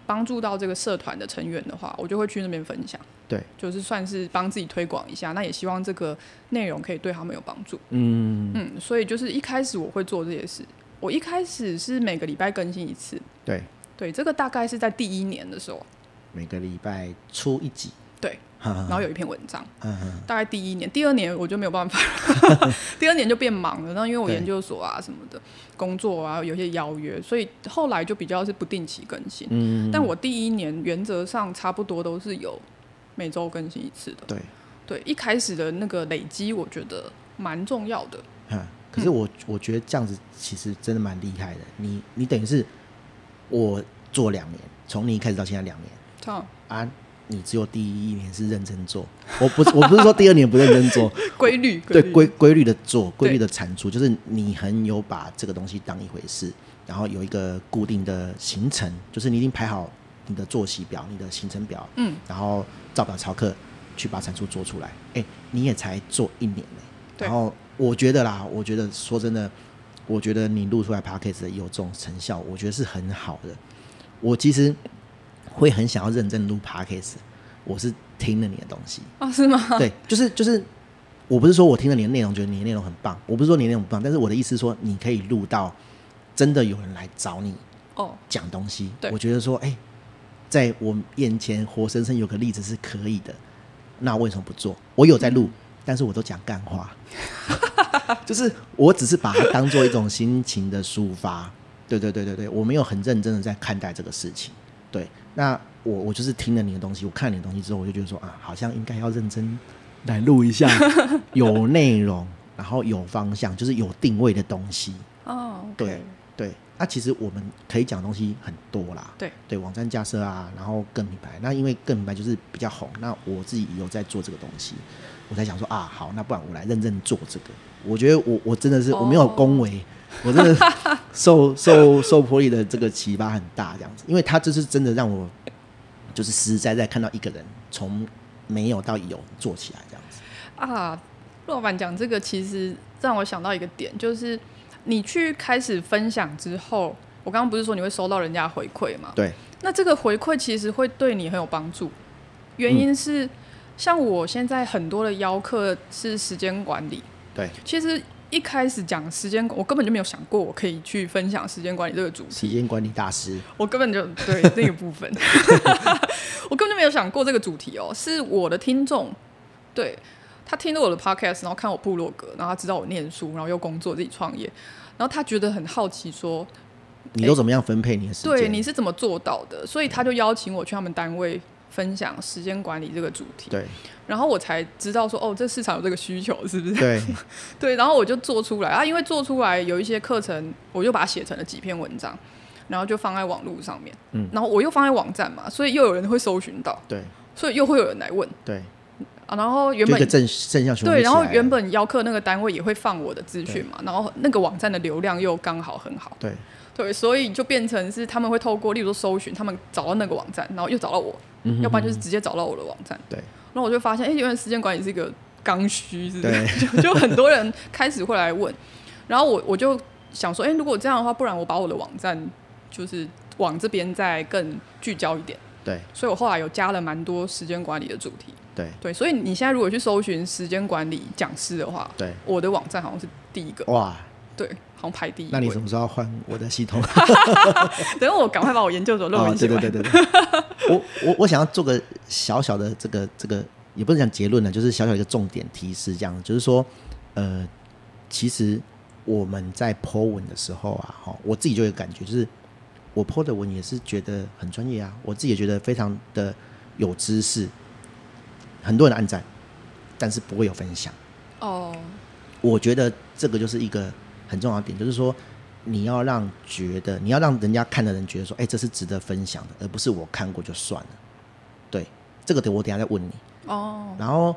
帮助到这个社团的成员的话，我就会去那边分享。对，就是算是帮自己推广一下。那也希望这个内容可以对他们有帮助。嗯嗯，所以就是一开始我会做这些事。我一开始是每个礼拜更新一次。对对，这个大概是在第一年的时候，每个礼拜出一集。对然后有一篇文章，大概第一年，第二年我就没有办法了，(laughs) 第二年就变忙了。然后因为我研究所啊什么的工作啊，有些邀约，所以后来就比较是不定期更新。嗯，但我第一年原则上差不多都是有每周更新一次的。对，对，一开始的那个累积，我觉得蛮重要的。嗯可是我我觉得这样子其实真的蛮厉害的。你你等于是我做两年，从你一开始到现在两年，啊。你只有第一年是认真做，我不是我不是说第二年不认真做，(laughs) 规律对规规律的做，规律的产出，就是你很有把这个东西当一回事，然后有一个固定的行程，就是你已经排好你的作息表、你的行程表，嗯，然后照表操课去把产出做出来。哎，你也才做一年呢，然后我觉得啦，我觉得说真的，我觉得你录出来 Podcast 有这种成效，我觉得是很好的。我其实。会很想要认真录 Podcast，我是听了你的东西哦，是吗？对，就是就是，我不是说我听了你的内容，觉得你的内容很棒，我不是说你的内容很棒，但是我的意思是说，你可以录到真的有人来找你哦，讲东西。对，我觉得说，哎、欸，在我眼前活生生有个例子是可以的，那为什么不做？我有在录，嗯、但是我都讲干话，(laughs) 就是我只是把它当做一种心情的抒发。对对对对对，我没有很认真的在看待这个事情。对。那我我就是听了你的东西，我看了你的东西之后，我就觉得说啊，好像应该要认真来录一下，(laughs) 有内容，然后有方向，就是有定位的东西。哦、oh, okay.，对对。那、啊、其实我们可以讲的东西很多啦。对对，网站架设啊，然后个人品牌。那因为个人品牌就是比较红，那我自己有在做这个东西，我才想说啊，好，那不然我来认真做这个。我觉得我我真的是、oh. 我没有恭维。我真的受受受波利的这个启发很大，这样子，因为他就是真的让我就是实实在在看到一个人从没有到有做起来这样子啊。老板讲这个其实让我想到一个点，就是你去开始分享之后，我刚刚不是说你会收到人家回馈吗？对。那这个回馈其实会对你很有帮助，原因是、嗯、像我现在很多的邀客是时间管理，对，其实。一开始讲时间，我根本就没有想过我可以去分享时间管理这个主题。时间管理大师，我根本就对那个部分，(laughs) (laughs) 我根本就没有想过这个主题哦。是我的听众，对他听了我的 podcast，然后看我部落格，然后他知道我念书，然后又工作自己创业，然后他觉得很好奇，说你都怎么样分配你的时间？对，你是怎么做到的？所以他就邀请我去他们单位。分享时间管理这个主题，对，然后我才知道说，哦，这市场有这个需求，是不是？对，(laughs) 对，然后我就做出来啊，因为做出来有一些课程，我就把它写成了几篇文章，然后就放在网络上面，嗯，然后我又放在网站嘛，所以又有人会搜寻到，对，所以又会有人来问，对，啊，然后原本正正向对，然后原本邀课那个单位也会放我的资讯嘛，然后那个网站的流量又刚好很好，对。对，所以就变成是他们会透过，例如说搜寻，他们找到那个网站，然后又找到我，要不然就是直接找到我的网站。对，然后我就发现，哎，原来时间管理是一个刚需，是不是？就 (laughs) 就很多人开始会来问，然后我我就想说，哎，如果这样的话，不然我把我的网站就是往这边再更聚焦一点。对，所以我后来有加了蛮多时间管理的主题。对对，所以你现在如果去搜寻时间管理讲师的话，对，我的网站好像是第一个。哇，对。好像排第一。那你什么时候要换我的系统？(laughs) 等我赶快把我研究所论文写完。对对对对对。我我我想要做个小小的这个这个，也不是讲结论了，就是小小一个重点提示，这样就是说，呃，其实我们在 po 文的时候啊，哈，我自己就有感觉，就是我 po 的文也是觉得很专业啊，我自己也觉得非常的有知识，很多人按赞，但是不会有分享。哦。我觉得这个就是一个。很重要的点就是说，你要让觉得，你要让人家看的人觉得说，哎、欸，这是值得分享的，而不是我看过就算了。对，这个点我等下再问你。哦。然后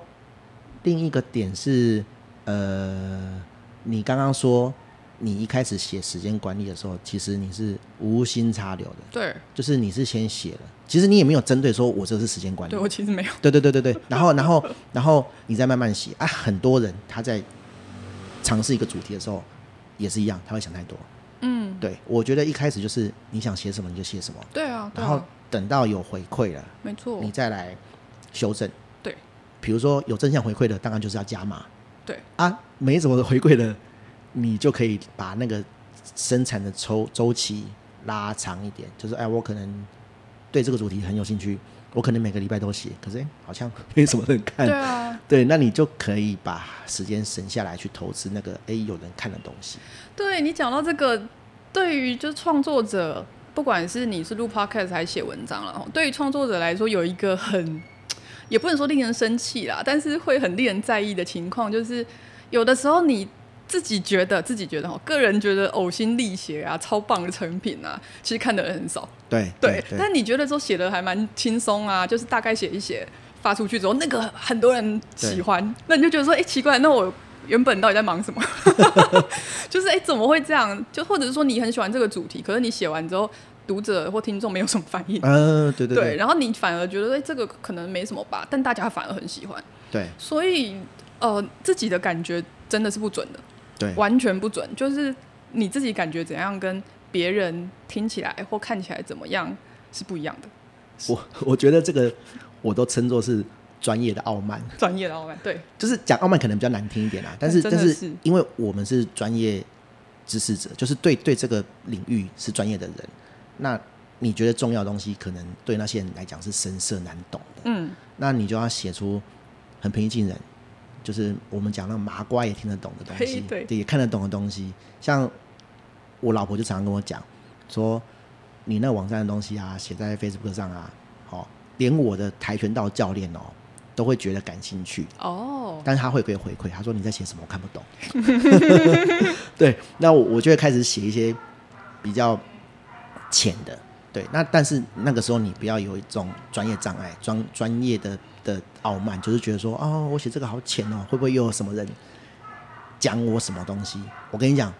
另一个点是，呃，你刚刚说你一开始写时间管理的时候，其实你是无心插柳的。对。就是你是先写了，其实你也没有针对说我这是时间管理。对，我其实没有。(laughs) 对对对对对。然后然后然后你再慢慢写啊，很多人他在尝试一个主题的时候。也是一样，他会想太多。嗯，对，我觉得一开始就是你想写什么你就写什么。对啊。然后等到有回馈了，没错，你再来修正。对。比如说有正向回馈的，当然就是要加码。对。啊，没什么回馈的，你就可以把那个生产的周周期拉长一点。就是哎，我可能对这个主题很有兴趣，我可能每个礼拜都写，可是、欸、好像 (laughs) 没什么人看。对啊，对，那你就可以把时间省下来去投资那个哎、欸、有人看的东西。对，你讲到这个，对于就是创作者，不管是你是录 podcast 还是写文章了，对于创作者来说，有一个很也不能说令人生气啦，但是会很令人在意的情况，就是有的时候你。自己觉得自己觉得哈，个人觉得呕心沥血啊，超棒的成品啊，其实看的人很少。对对，对，但你觉得说写的还蛮轻松啊，就是大概写一写发出去之后，那个很多人喜欢，那你就觉得说，哎、欸，奇怪，那我原本到底在忙什么？(laughs) (laughs) 就是哎、欸，怎么会这样？就或者是说你很喜欢这个主题，可是你写完之后，读者或听众没有什么反应。嗯、呃，对对对，对。然后你反而觉得，哎、欸，这个可能没什么吧，但大家反而很喜欢。对。所以，呃，自己的感觉真的是不准的。对，完全不准，就是你自己感觉怎样，跟别人听起来或看起来怎么样是不一样的。我我觉得这个我都称作是专业的傲慢，专业的傲慢，对，就是讲傲慢可能比较难听一点啦，但是但是因为我们是专业知识者，就是对对这个领域是专业的人，那你觉得重要的东西，可能对那些人来讲是深涩难懂的，嗯，那你就要写出很平易近人。就是我们讲那麻瓜也听得懂的东西，对，也看得懂的东西。像我老婆就常常跟我讲，说你那网站的东西啊，写在 Facebook 上啊，好，连我的跆拳道教练哦，都会觉得感兴趣哦。但是他会给回馈，他说你在写什么，我看不懂。(laughs) 对，那我我就会开始写一些比较浅的。对，那但是那个时候你不要有一种专业障碍，专专业的。的傲慢就是觉得说，哦，我写这个好浅哦，会不会又有什么人讲我什么东西？我跟你讲，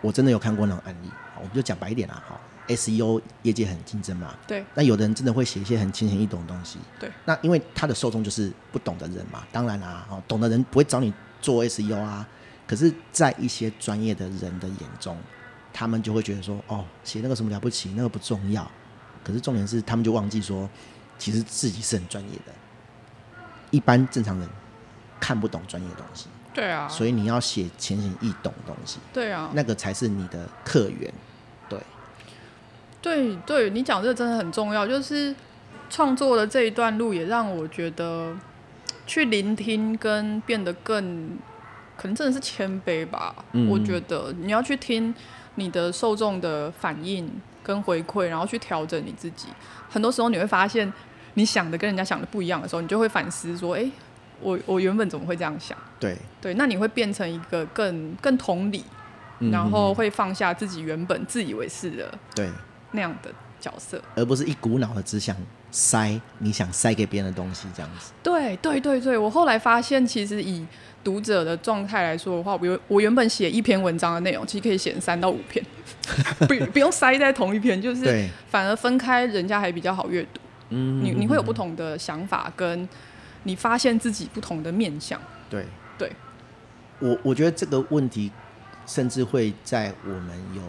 我真的有看过那种案例。我们就讲白一点啦，哈，SEO 业界很竞争嘛，对。那有的人真的会写一些很浅显易懂的东西，对。那因为他的受众就是不懂的人嘛，当然啦，哦，懂的人不会找你做 SEO 啊。可是，在一些专业的人的眼中，他们就会觉得说，哦，写那个什么了不起，那个不重要。可是重点是，他们就忘记说，其实自己是很专业的。一般正常人看不懂专业的东西，对啊，所以你要写浅显易懂的东西，对啊，那个才是你的客源，对，对对，你讲这个真的很重要，就是创作的这一段路也让我觉得去聆听跟变得更，可能真的是谦卑吧。嗯，我觉得你要去听你的受众的反应跟回馈，然后去调整你自己。很多时候你会发现。你想的跟人家想的不一样的时候，你就会反思说：“哎、欸，我我原本怎么会这样想？”对对，那你会变成一个更更同理，嗯、然后会放下自己原本自以为是的对那样的角色，而不是一股脑的只想塞你想塞给别人的东西这样子。对对对对，我后来发现，其实以读者的状态来说的话，我我原本写一篇文章的内容，其实可以写三到五篇，(laughs) 不不用塞在同一篇，就是反而分开，人家还比较好阅读。嗯，你你会有不同的想法，跟你发现自己不同的面相。对对，我我觉得这个问题，甚至会在我们有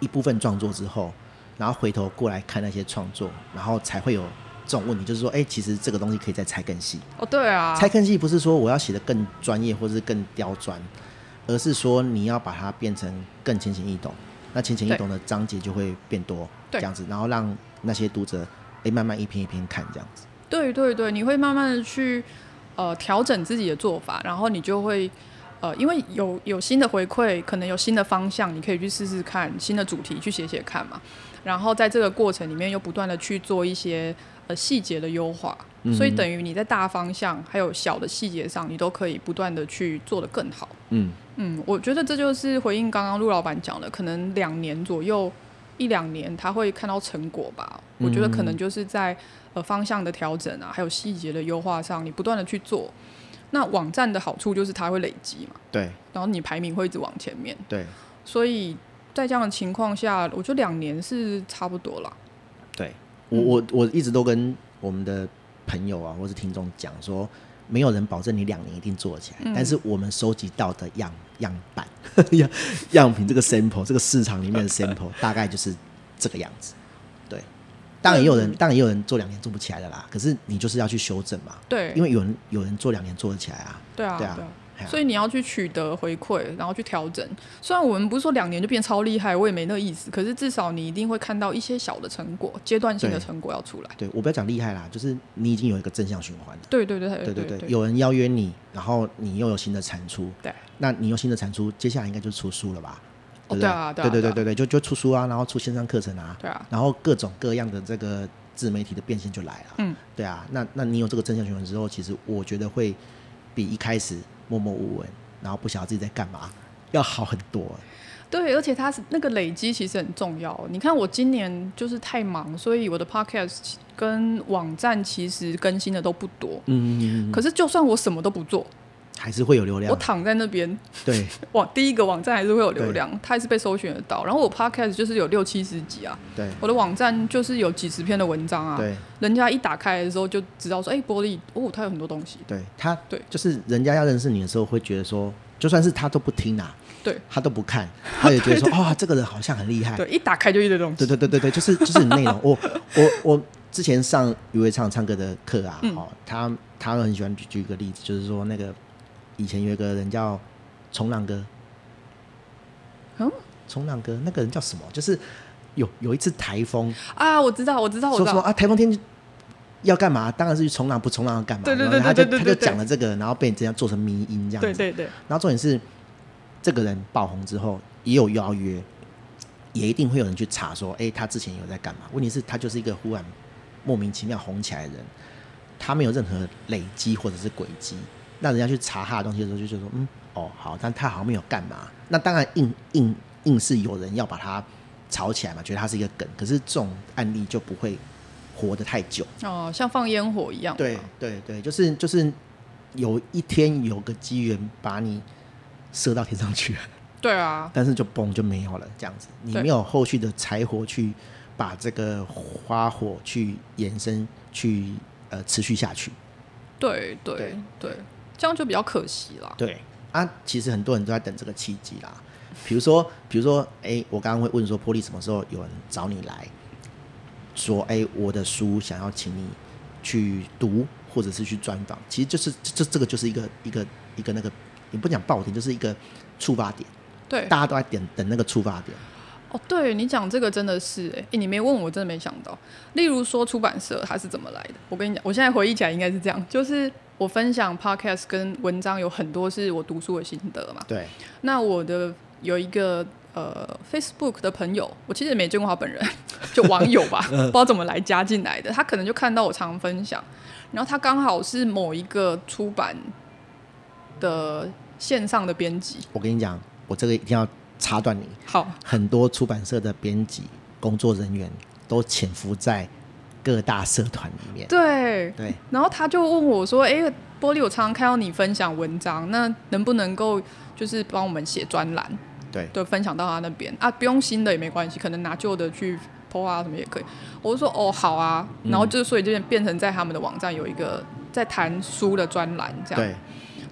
一部分创作之后，然后回头过来看那些创作，然后才会有这种问题，就是说，哎、欸，其实这个东西可以再拆更细。哦，对啊，拆更细不是说我要写的更专业或是更刁钻，而是说你要把它变成更浅显易懂。那浅显易懂的章节就会变多，这样子，然后让那些读者。哎，慢慢一篇一篇看这样子。对对对，你会慢慢的去呃调整自己的做法，然后你就会呃，因为有有新的回馈，可能有新的方向，你可以去试试看新的主题去写写看嘛。然后在这个过程里面，又不断的去做一些呃细节的优化，嗯、所以等于你在大方向还有小的细节上，你都可以不断的去做得更好。嗯嗯，我觉得这就是回应刚刚陆老板讲的，可能两年左右。一两年他会看到成果吧？我觉得可能就是在呃方向的调整啊，还有细节的优化上，你不断的去做。那网站的好处就是它会累积嘛，对。然后你排名会一直往前面，对。所以在这样的情况下，我觉得两年是差不多了。对，我我我一直都跟我们的朋友啊，或是听众讲说。没有人保证你两年一定做起来，嗯、但是我们收集到的样样板、(laughs) 样样品，这个 sample，这个市场里面的 sample (laughs) 大概就是这个样子。对，当然也有人，当然也有人做两年做不起来的啦。可是你就是要去修正嘛。对，因为有人有人做两年做得起来啊。对啊，对啊，所以你要去取得回馈，然后去调整。虽然我们不是说两年就变超厉害，我也没那个意思。可是至少你一定会看到一些小的成果，阶段性的成果要出来。对，对我不要讲厉害啦，就是你已经有一个正向循环了。对对对对对对对，有人邀约你，然后你又有新的产出。对，那你有新的产出，接下来应该就出书了吧？对，对，对啊，对对对对对，就就出书啊，然后出线上课程啊，对啊，然后各种各样的这个自媒体的变现就来了。嗯，对啊，那那你有这个正向循环之后，其实我觉得会比一开始默默无闻，然后不晓得自己在干嘛，要好很多。对，而且它是那个累积其实很重要。你看我今年就是太忙，所以我的 podcast 跟网站其实更新的都不多。嗯，可是就算我什么都不做。还是会有流量。我躺在那边，对，(laughs) 网第一个网站还是会有流量，它还是被搜寻得到。然后我 podcast 就是有六七十集啊，对，我的网站就是有几十篇的文章啊，对，人家一打开的时候就知道说，哎、欸，波莉，哦，它有很多东西。对他，对，就是人家要认识你的时候，会觉得说，就算是他都不听啊，对，他都不看，(laughs) 他也觉得说，啊、哦，这个人好像很厉害。对，一打开就一堆东西。对对对对对，就是就是内容。我我我之前上余伟唱唱歌的课啊，哦、嗯，他他很喜欢举举一个例子，就是说那个。以前有一个人叫冲浪哥，嗯，冲浪哥那个人叫什么？就是有有一次台风啊，我知道，我知道，我知道。说说啊，台风天要干嘛？当然是去冲浪，不冲浪要干嘛？对对对，他就他就讲了这个，然后被人这样做成迷音这样子。对对对。然后重点是，这个人爆红之后也有邀约，也一定会有人去查说，哎，他之前有在干嘛？问题是，他就是一个忽然莫名其妙红起来的人，他没有任何累积或者是轨迹。那人家去查他的东西的时候，就觉得说，嗯，哦，好，但他好像没有干嘛。那当然硬硬硬是有人要把他炒起来嘛，觉得他是一个梗。可是这种案例就不会活得太久。哦，像放烟火一样。对对对，就是就是有一天有个机缘把你射到天上去了。对啊。但是就嘣就没有了，这样子，你没有后续的柴火去把这个花火去延伸去呃持续下去。对对对。对这样就比较可惜了。对啊，其实很多人都在等这个契机啦。比如说，比如说，哎、欸，我刚刚会问说，波莉什么时候有人找你来说，哎、欸，我的书想要请你去读，或者是去专访，其实就是这这个就是一个一个一个那个，你不讲爆点，就是一个触发点。对，大家都在等等那个触发点。哦，对你讲这个真的是，哎、欸，你没问我，真的没想到。例如说出版社它是怎么来的？我跟你讲，我现在回忆起来应该是这样，就是。我分享 podcast 跟文章有很多是我读书的心得嘛。对。那我的有一个呃 Facebook 的朋友，我其实也没见过他本人，(laughs) 就网友吧，(laughs) 不知道怎么来加进来的。他可能就看到我常常分享，然后他刚好是某一个出版的线上的编辑。我跟你讲，我这个一定要插断你。好。很多出版社的编辑工作人员都潜伏在。各大社团里面，对。对，然后他就问我说：“哎、欸，波莉，我常常看到你分享文章，那能不能够就是帮我们写专栏？对，就分享到他那边。啊，不用新的也没关系，可能拿旧的去 po 啊什么也可以。”我就说：“哦，好啊。”然后就所以就变成在他们的网站有一个在谈书的专栏，这样。对。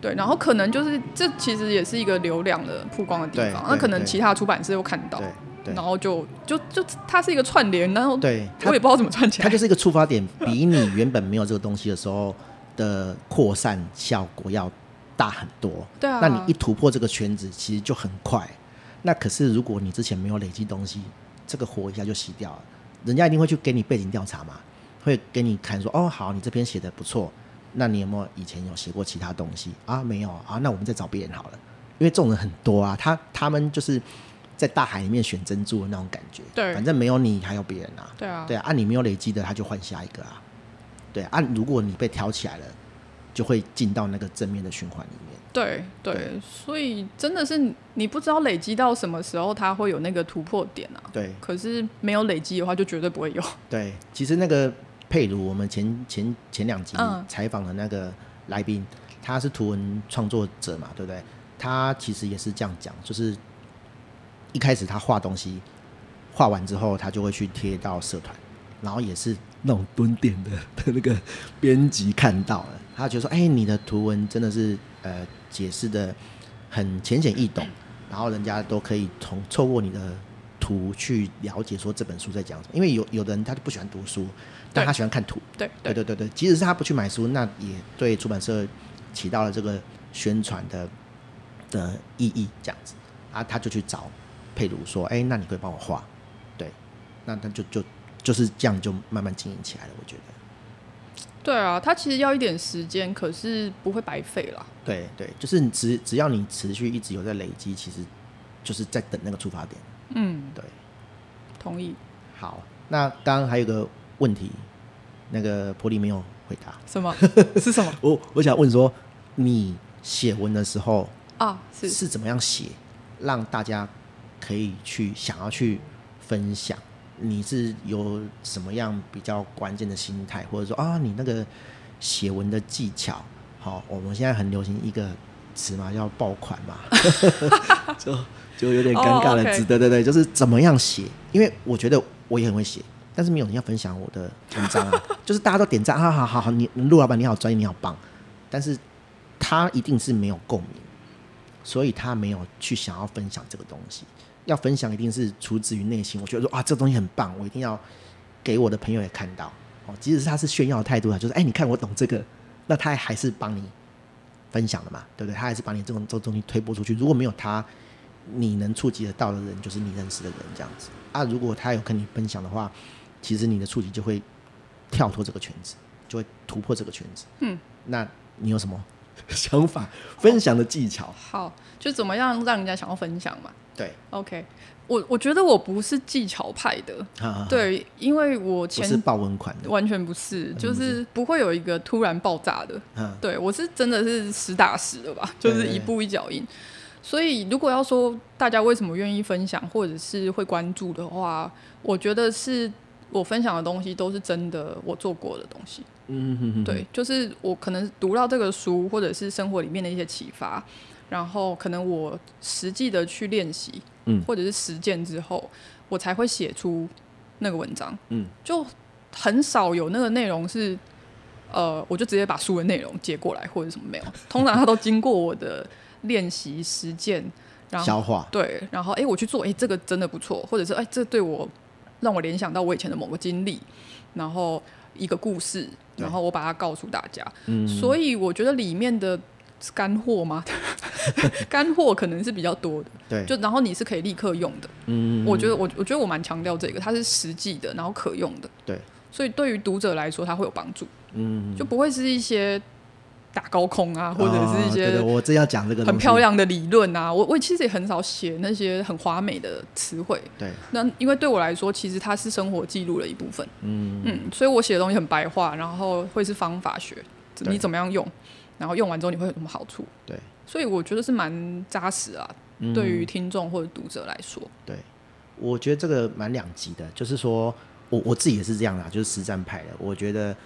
对，然后可能就是这其实也是一个流量的曝光的地方，那可能其他出版社又看到。然后就就就它是一个串联，然后对，我也不知道怎么串起来。它就是一个触发点，比你原本没有这个东西的时候的扩散效果要大很多。对啊，那你一突破这个圈子，其实就很快。那可是如果你之前没有累积东西，这个火一下就熄掉了。人家一定会去给你背景调查嘛，会给你看说，哦，好，你这篇写的不错，那你有没有以前有写过其他东西啊？没有啊，那我们再找别人好了，因为这种人很多啊，他他们就是。在大海里面选珍珠的那种感觉，对，反正没有你还有别人啊，对啊，对啊，按、啊、你没有累积的，他就换下一个啊，对，按、啊、如果你被挑起来了，就会进到那个正面的循环里面，对对，对，所以真的是你不知道累积到什么时候，它会有那个突破点啊，对，可是没有累积的话，就绝对不会有。对，其实那个佩如，我们前前前两集采访的那个来宾、嗯，他是图文创作者嘛，对不对？他其实也是这样讲，就是。一开始他画东西，画完之后他就会去贴到社团，然后也是那种蹲点的 (laughs) 的那个编辑看到了，他就说：“哎、欸，你的图文真的是呃解释的很浅显易懂，然后人家都可以从透过你的图去了解说这本书在讲什么。因为有有的人他就不喜欢读书，但他喜欢看图。对对对对对，即使是他不去买书，那也对出版社起到了这个宣传的的意义，这样子啊，他就去找佩如说，哎、欸，那你可以帮我画，对，那他就就就是这样就慢慢经营起来了，我觉得。对啊，他其实要一点时间，可是不会白费啦。对对，就是你只只要你持续一直有在累积，其实就是在等那个出发点。嗯，对，同意。好，那刚刚还有个问题，那个玻璃没有回答。什么？(laughs) 是什么？我我想问说，你写文的时候啊，是是怎么样写，让大家可以去想要去分享？你是有什么样比较关键的心态，或者说啊，你那个写文的技巧？好，我们现在很流行一个词嘛，叫爆款嘛，(laughs) 就就有点尴尬的词。Oh, okay. 对对对，就是怎么样写？因为我觉得我也很会写，但是没有人要分享我的文章啊。(laughs) 就是大家都点赞，啊好好好，你陆老板你好专业，你好棒。但是他一定是没有共鸣，所以他没有去想要分享这个东西。要分享一定是出自于内心，我觉得说啊，这东西很棒，我一定要给我的朋友也看到哦。即使是他是炫耀的态度啊，就是哎、欸，你看我懂这个，那他还是帮你分享的嘛，对不对？他还是把你这种这东西推播出去。如果没有他，你能触及得到的人就是你认识的人这样子啊。如果他有跟你分享的话，其实你的触及就会跳脱这个圈子，就会突破这个圈子。嗯，那你有什么想法？分享的技巧？好，就怎么样让人家想要分享嘛。对，OK，我我觉得我不是技巧派的，啊、对，因为我前是爆文款的，完全不是，就是不会有一个突然爆炸的，啊、对我是真的是实打实的吧，就是一步一脚印。所以如果要说大家为什么愿意分享或者是会关注的话，我觉得是我分享的东西都是真的我做过的东西，嗯哼哼，对，就是我可能读到这个书或者是生活里面的一些启发。然后可能我实际的去练习，嗯，或者是实践之后，我才会写出那个文章，嗯，就很少有那个内容是，呃，我就直接把书的内容接过来或者什么没有，通常它都经过我的练习实践，然后消化，对，然后哎，我去做，哎，这个真的不错，或者是哎，这对我让我联想到我以前的某个经历，然后一个故事，然后我把它告诉大家，嗯，所以我觉得里面的。干货吗？(laughs) 干货可能是比较多的，对，就然后你是可以立刻用的，嗯，我觉得我我觉得我蛮强调这个，它是实际的，然后可用的，对，所以对于读者来说，它会有帮助，嗯，就不会是一些打高空啊，或者是一些、我这要讲这个很漂亮的理论啊，我我其实也很少写那些很华美的词汇，对，那因为对我来说，其实它是生活记录的一部分，嗯。嗯，所以我写的东西很白话，然后会是方法学，你怎么样用。然后用完之后你会有什么好处？对，所以我觉得是蛮扎实啊。嗯、对于听众或者读者来说，对，我觉得这个蛮两极的。就是说我我自己也是这样啦，就是实战派的。我觉得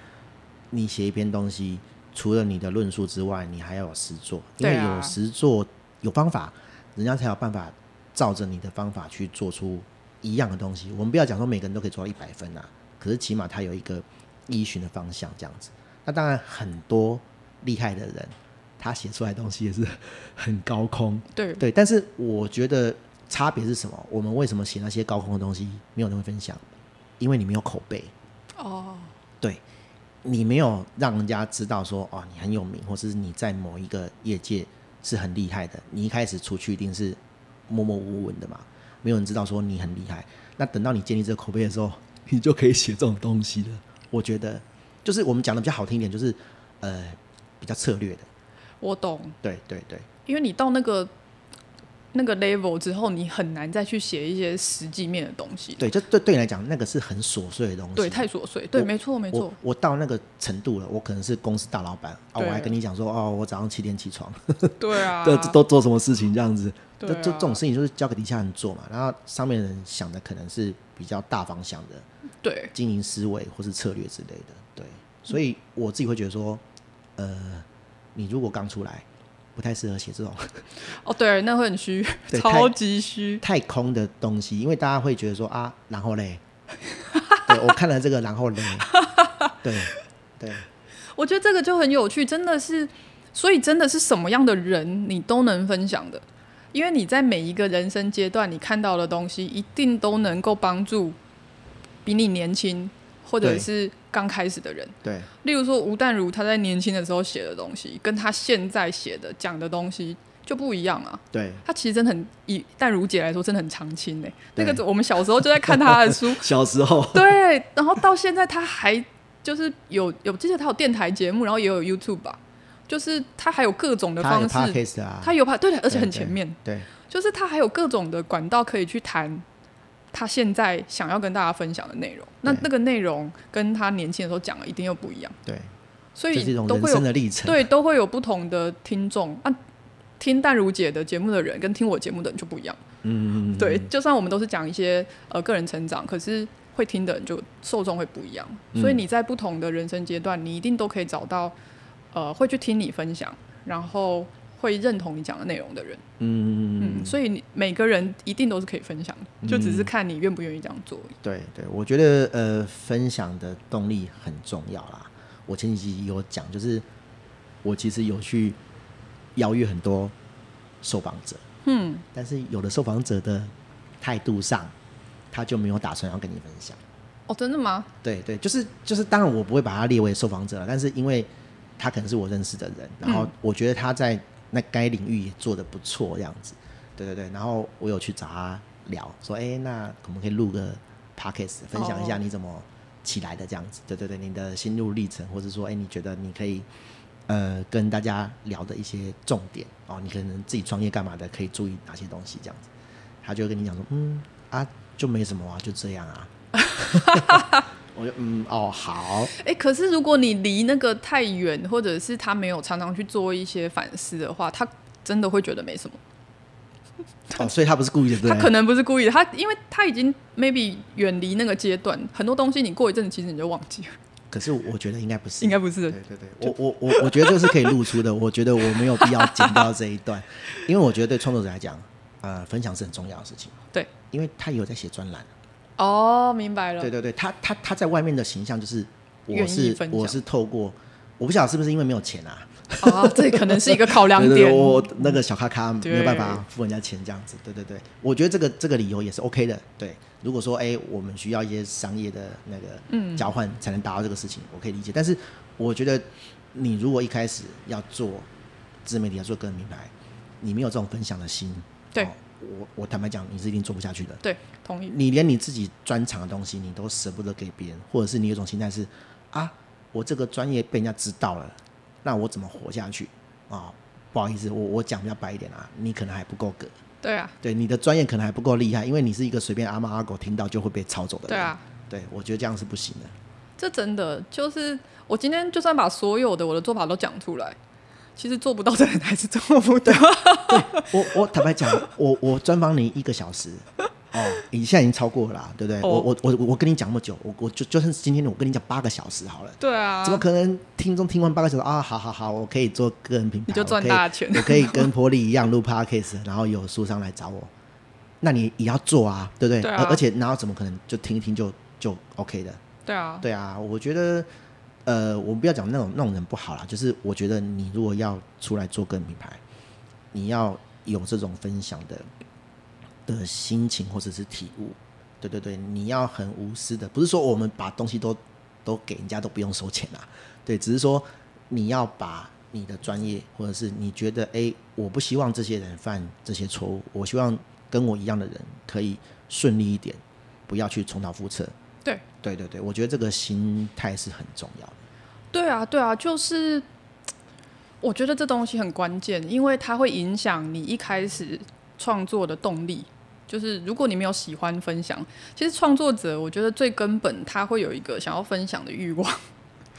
你写一篇东西，除了你的论述之外，你还要有实作，因为有实作有方法，人家才有办法照着你的方法去做出一样的东西。我们不要讲说每个人都可以做到一百分啊，可是起码他有一个依循的方向这样子。那当然很多。厉害的人，他写出来的东西也是很高空，对对。但是我觉得差别是什么？我们为什么写那些高空的东西没有人会分享？因为你没有口碑哦。对，你没有让人家知道说哦，你很有名，或是你在某一个业界是很厉害的。你一开始出去一定是默默无闻的嘛，没有人知道说你很厉害。那等到你建立这个口碑的时候，你就可以写这种东西了。我觉得就是我们讲的比较好听一点，就是呃。比较策略的，我懂。对对对，因为你到那个那个 level 之后，你很难再去写一些实际面的东西。对，就对对你来讲，那个是很琐碎的东西。对，太琐碎。对，没错没错。我到那个程度了，我可能是公司大老板啊，我还跟你讲说哦，我早上七点起床。(laughs) 对啊。都都做什么事情这样子？这这这种事情就是交给底下人做嘛，然后上面的人想的可能是比较大方向的，对，经营思维或是策略之类的。对，所以我自己会觉得说。呃，你如果刚出来，不太适合写这种。哦，对，那会很虚，(laughs) 超级虚，太空的东西，因为大家会觉得说啊，然后嘞，(laughs) 对，我看了这个，然后嘞，对对，我觉得这个就很有趣，真的是，所以真的是什么样的人你都能分享的，因为你在每一个人生阶段，你看到的东西一定都能够帮助比你年轻。或者是刚开始的人。对，例如说吴淡如他在年轻的时候写的东西，跟他现在写的讲的东西就不一样啊。对，他其实真的很以淡如姐来说，真的很长青嘞。那个我们小时候就在看他的书，(laughs) 小时候。(laughs) 对，然后到现在他还就是有有，记得他有电台节目，然后也有 YouTube 吧，就是他还有各种的方式，他有、啊、他有对，而且很前面，对，对，就是他还有各种的管道可以去谈。他现在想要跟大家分享的内容，那那个内容跟他年轻的时候讲的一定又不一样。对，所以都会有对，都会有不同的听众啊。听淡如姐的节目的人跟听我节目的人就不一样。嗯嗯对，就算我们都是讲一些呃个人成长，可是会听的人就受众会不一样。所以你在不同的人生阶段，你一定都可以找到呃会去听你分享，然后。会认同你讲的内容的人，嗯嗯，所以你每个人一定都是可以分享的，嗯，就只是看你愿不愿意这样做。对对，我觉得呃，分享的动力很重要啦。我前几集有讲，就是我其实有去邀约很多受访者，嗯，但是有的受访者的态度上，他就没有打算要跟你分享。哦，真的吗？对对，就是就是，当然我不会把他列为受访者了，但是因为他可能是我认识的人，然后我觉得他在。那该领域也做得不错，这样子，对对对。然后我有去找他聊，说，哎、欸，那我们可以录个 podcast，分享一下你怎么起来的这样子？对对对，你的心路历程，或者说，哎、欸，你觉得你可以呃跟大家聊的一些重点哦，你可能自己创业干嘛的，可以注意哪些东西这样子？他就跟你讲说，嗯啊，就没什么啊，就这样啊。(laughs) 我就嗯哦好，哎、欸，可是如果你离那个太远，或者是他没有常常去做一些反思的话，他真的会觉得没什么。(laughs) 哦，所以他不是故意的，对，他可能不是故意的，他因为他已经 maybe 远离那个阶段，很多东西你过一阵子其实你就忘记了。可是我觉得应该不是，应该不是。对对对，我我我我觉得这是可以露出的，我觉得我没有必要剪到这一段，(laughs) 因为我觉得对创作者来讲，呃，分享是很重要的事情。对，因为他有在写专栏。哦，明白了。对对对，他他他在外面的形象就是，我是我是透过，我不晓得是不是因为没有钱啊？哦，这可能是一个考量点。(laughs) 对对对，我那个小咖咖没有办法付人家钱这样子。对对对，我觉得这个这个理由也是 OK 的。对，如果说哎，我们需要一些商业的那个交换才能达到这个事情，我可以理解。但是我觉得你如果一开始要做自媒体，要做个人品牌，你没有这种分享的心，对。我我坦白讲，你是一定做不下去的。对，同意。你连你自己专长的东西，你都舍不得给别人，或者是你有种心态是啊，我这个专业被人家知道了，那我怎么活下去啊？不好意思，我我讲比较白一点啊，你可能还不够格。对啊。对，你的专业可能还不够厉害，因为你是一个随便阿猫阿狗听到就会被抄走的人。对啊。对，我觉得这样是不行的。这真的就是，我今天就算把所有的我的做法都讲出来。其实做不到的人还是做不到。对，我我坦白讲，我 (laughs) 我专访你一个小时，哦，你现在已经超过了啦，对不对？哦、我我我我跟你讲那么久，我我就就算是今天我跟你讲八个小时好了。对啊。怎么可能听众听完八个小时啊？好好好，我可以做个人品牌，你就赚大钱。我可以，我可以跟波莉一样录 podcast，然后有书商来找我，那你也要做啊，对不对？对啊。而而且然后怎么可能就听一听就就 OK 的？对啊。对啊，我觉得。呃，我们不要讲那种那种人不好啦，就是我觉得你如果要出来做个人品牌，你要有这种分享的的心情或者是体悟，对对对，你要很无私的，不是说我们把东西都都给人家都不用收钱啊，对，只是说你要把你的专业或者是你觉得哎，我不希望这些人犯这些错误，我希望跟我一样的人可以顺利一点，不要去重蹈覆辙。对对对，我觉得这个心态是很重要的。对啊，对啊，就是我觉得这东西很关键，因为它会影响你一开始创作的动力。就是如果你没有喜欢分享，其实创作者我觉得最根本他会有一个想要分享的欲望。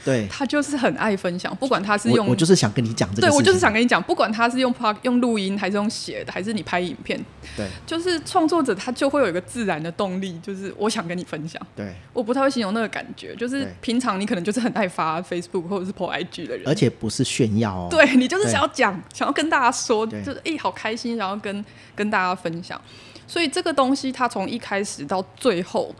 对，他就是很爱分享，不管他是用我，我就是想跟你讲这个。对，我就是想跟你讲，不管他是用拍、用录音，还是用写的，还是你拍影片，对，就是创作者他就会有一个自然的动力，就是我想跟你分享。对，我不太会形容那个感觉，就是平常你可能就是很爱发 Facebook 或者是 po IG 的人，而且不是炫耀哦，对，你就是想要讲，想要跟大家说，就是哎、欸，好开心，然后跟跟大家分享。所以这个东西它从一开始到最后，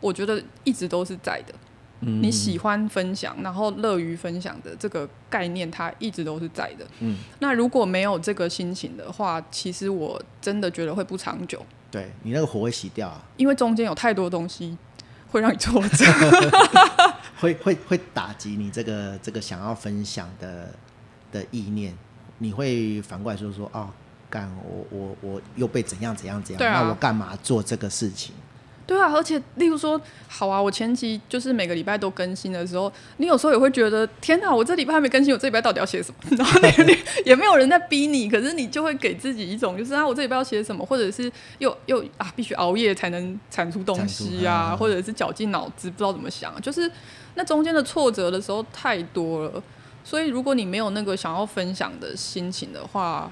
我觉得一直都是在的。你喜欢分享，然后乐于分享的这个概念，它一直都是在的。嗯，那如果没有这个心情的话，其实我真的觉得会不长久。对，你那个火会熄掉啊，因为中间有太多东西会让你挫折，(laughs) 会会会打击你这个这个想要分享的的意念。你会反过来说说哦，干我我我又被怎样怎样怎样，啊、那我干嘛做这个事情？对啊，而且例如说，好啊，我前期就是每个礼拜都更新的时候，你有时候也会觉得，天哪，我这礼拜还没更新，我这礼拜到底要写什么？(laughs) 然后你 (laughs) 也没有人在逼你，可是你就会给自己一种，就是啊，我这礼拜要写什么，或者是又又啊，必须熬夜才能产出东西啊，或者是绞尽脑汁不知道怎么想，就是那中间的挫折的时候太多了，所以如果你没有那个想要分享的心情的话，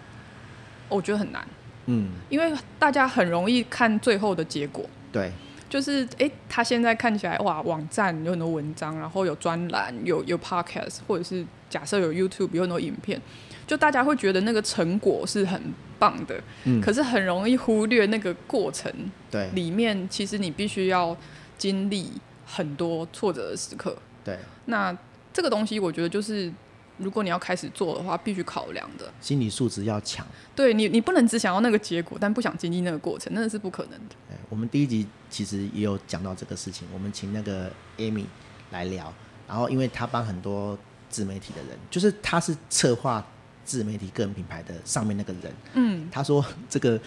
我觉得很难，嗯，因为大家很容易看最后的结果，对。就是哎、欸，他现在看起来哇，网站有很多文章，然后有专栏，有有 podcast，或者是假设有 YouTube，有很多影片，就大家会觉得那个成果是很棒的，嗯，可是很容易忽略那个过程，对，里面其实你必须要经历很多挫折的时刻，对，那这个东西我觉得就是。如果你要开始做的话，必须考量的心理素质要强。对你，你不能只想要那个结果，但不想经历那个过程，那是不可能的。我们第一集其实也有讲到这个事情，我们请那个 Amy 来聊，然后因为他帮很多自媒体的人，就是他是策划自媒体个人品牌的上面那个人，嗯，他说这个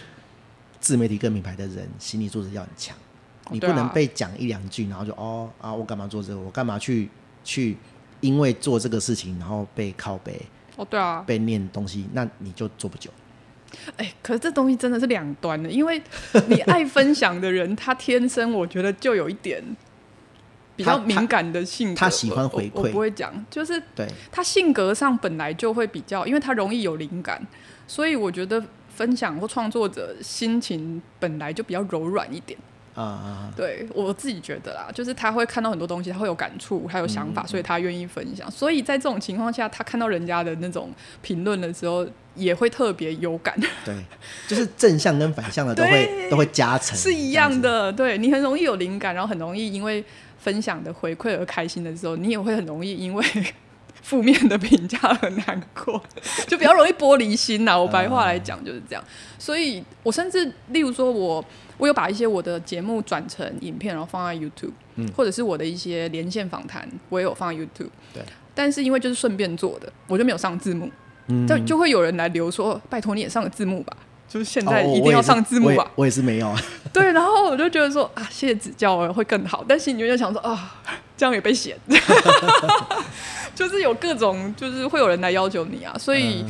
自媒体个人品牌的人心理素质要很强，你不能被讲一两句，然后就哦啊，我干嘛做这个，我干嘛去去。因为做这个事情，然后被靠背哦，对啊，被念东西，那你就做不久。哎、欸，可是这东西真的是两端的，因为你爱分享的人，他天生我觉得就有一点比较敏感的性格，他，他喜欢回馈，我，我不会讲，就是对。他性格上本来就会比较，因为他容易有灵感，所以我觉得分享或创作者心情本来就比较柔软一点。啊、uh, 对我自己觉得啦，就是他会看到很多东西，他会有感触，他有想法，嗯、所以他愿意分享。所以在这种情况下，他看到人家的那种评论的时候，也会特别有感。对，就是正向跟反向的都会都会加成，是一样的。对，你很容易有灵感，然后很容易因为分享的回馈而开心的时候，你也会很容易因为 (laughs) 负面的评价而难过，(laughs) 就比较容易玻璃心呐。我白话来讲就是这样。Uh, 所以我甚至例如说我。我有把一些我的节目转成影片，然后放在 YouTube，嗯，或者是我的一些连线访谈，我也有放在 YouTube。对，但是因为就是顺便做的，我就没有上字幕。嗯，就就会有人来留说：“拜托你也上个字幕吧。”就是现在一定要上字幕吧。哦，我，我也是没有啊。(laughs) 对，然后我就觉得说啊，谢谢指教会更好。但是你就想说啊，这样也被嫌，(laughs) 就是有各种，就是会有人来要求你啊。所以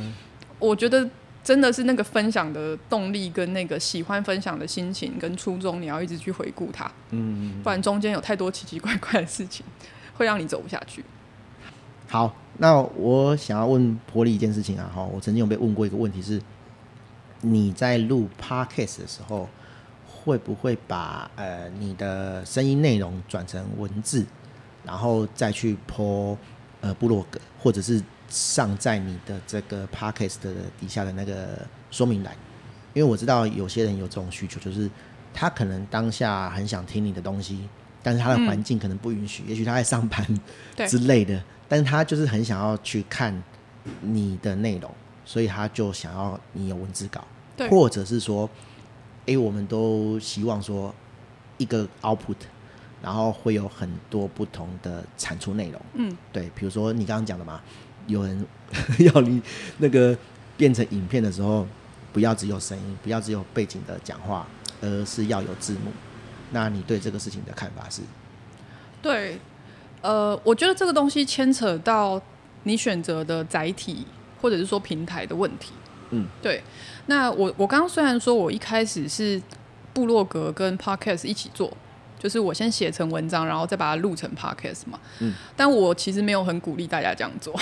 我觉得。真的是那个分享的动力跟那个喜欢分享的心情跟初衷，你要一直去回顾它，嗯，不然中间有太多奇奇怪怪的事情，会让你走不下去。好，那我想要问波莉一件事情啊，哈，我曾经有被问过一个问题是，你在录 Podcast 的时候，会不会把呃你的声音内容转成文字，然后再去 po 呃部落格，或者是？上在你的这个 podcast 的底下的那个说明栏，因为我知道有些人有这种需求，就是他可能当下很想听你的东西，但是他的环境可能不允许，嗯、也许他在上班之类的，但是他就是很想要去看你的内容，所以他就想要你有文字稿，或者是说，哎，我们都希望说一个 output，然后会有很多不同的产出内容，嗯，对，比如说你刚刚讲的嘛。有人 (laughs) 要你那个变成影片的时候，不要只有声音，不要只有背景的讲话，而是要有字幕。那你对这个事情的看法是？对，呃，我觉得这个东西牵扯到你选择的载体或者是说平台的问题。嗯，对。那我我刚刚虽然说我一开始是部落格跟 Podcast 一起做。就是我先写成文章，然后再把它录成 podcast 嘛。嗯。但我其实没有很鼓励大家这样做。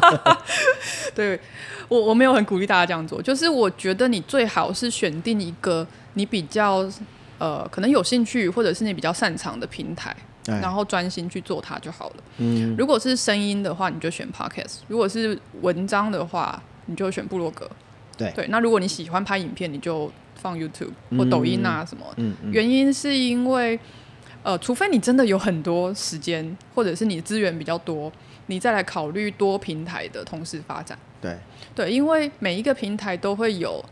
(laughs) 对，我我没有很鼓励大家这样做。就是我觉得你最好是选定一个你比较呃可能有兴趣或者是你比较擅长的平台，然后专心去做它就好了。嗯。如果是声音的话，你就选 podcast；如果是文章的话，你就选部落格。对。对。那如果你喜欢拍影片，你就。放 YouTube 或抖音啊什么？嗯嗯嗯、原因是因为，呃，除非你真的有很多时间，或者是你资源比较多，你再来考虑多平台的同时发展。对对，因为每一个平台都会有，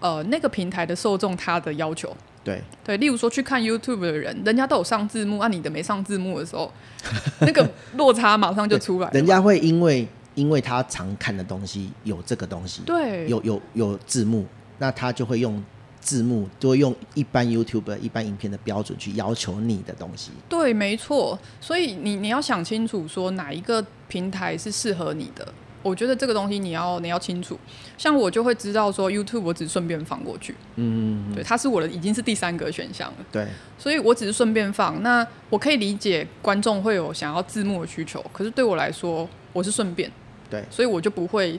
呃，那个平台的受众他的要求。对对，例如说去看 YouTube 的人，人家都有上字幕，啊，你的没上字幕的时候，(laughs) 那个落差马上就出来了。人家会因为因为他常看的东西有这个东西，对，有有有字幕，那他就会用。字幕就会用一般 YouTube 一般影片的标准去要求你的东西。对，没错。所以你你要想清楚，说哪一个平台是适合你的。我觉得这个东西你要你要清楚。像我就会知道说 YouTube 我只顺便放过去。嗯，对，它是我的已经是第三个选项了。对，所以我只是顺便放。那我可以理解观众会有想要字幕的需求，可是对我来说，我是顺便。对，所以我就不会。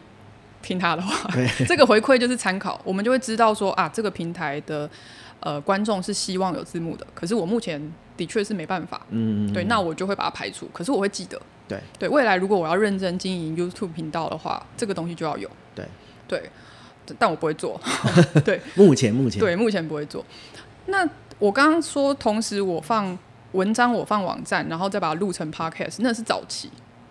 听他的话，(laughs) 这个回馈就是参考，我们就会知道说啊，这个平台的呃观众是希望有字幕的，可是我目前的确是没办法，嗯，对，那我就会把它排除，可是我会记得，对。对，未来如果我要认真经营 YouTube 频道的话，这个东西就要有，对。对，但我不会做，(laughs) 对，目前目前。对目前不会做。那我刚刚说，同时我放文章，我放网站，然后再把它录成 Podcast，那是早期，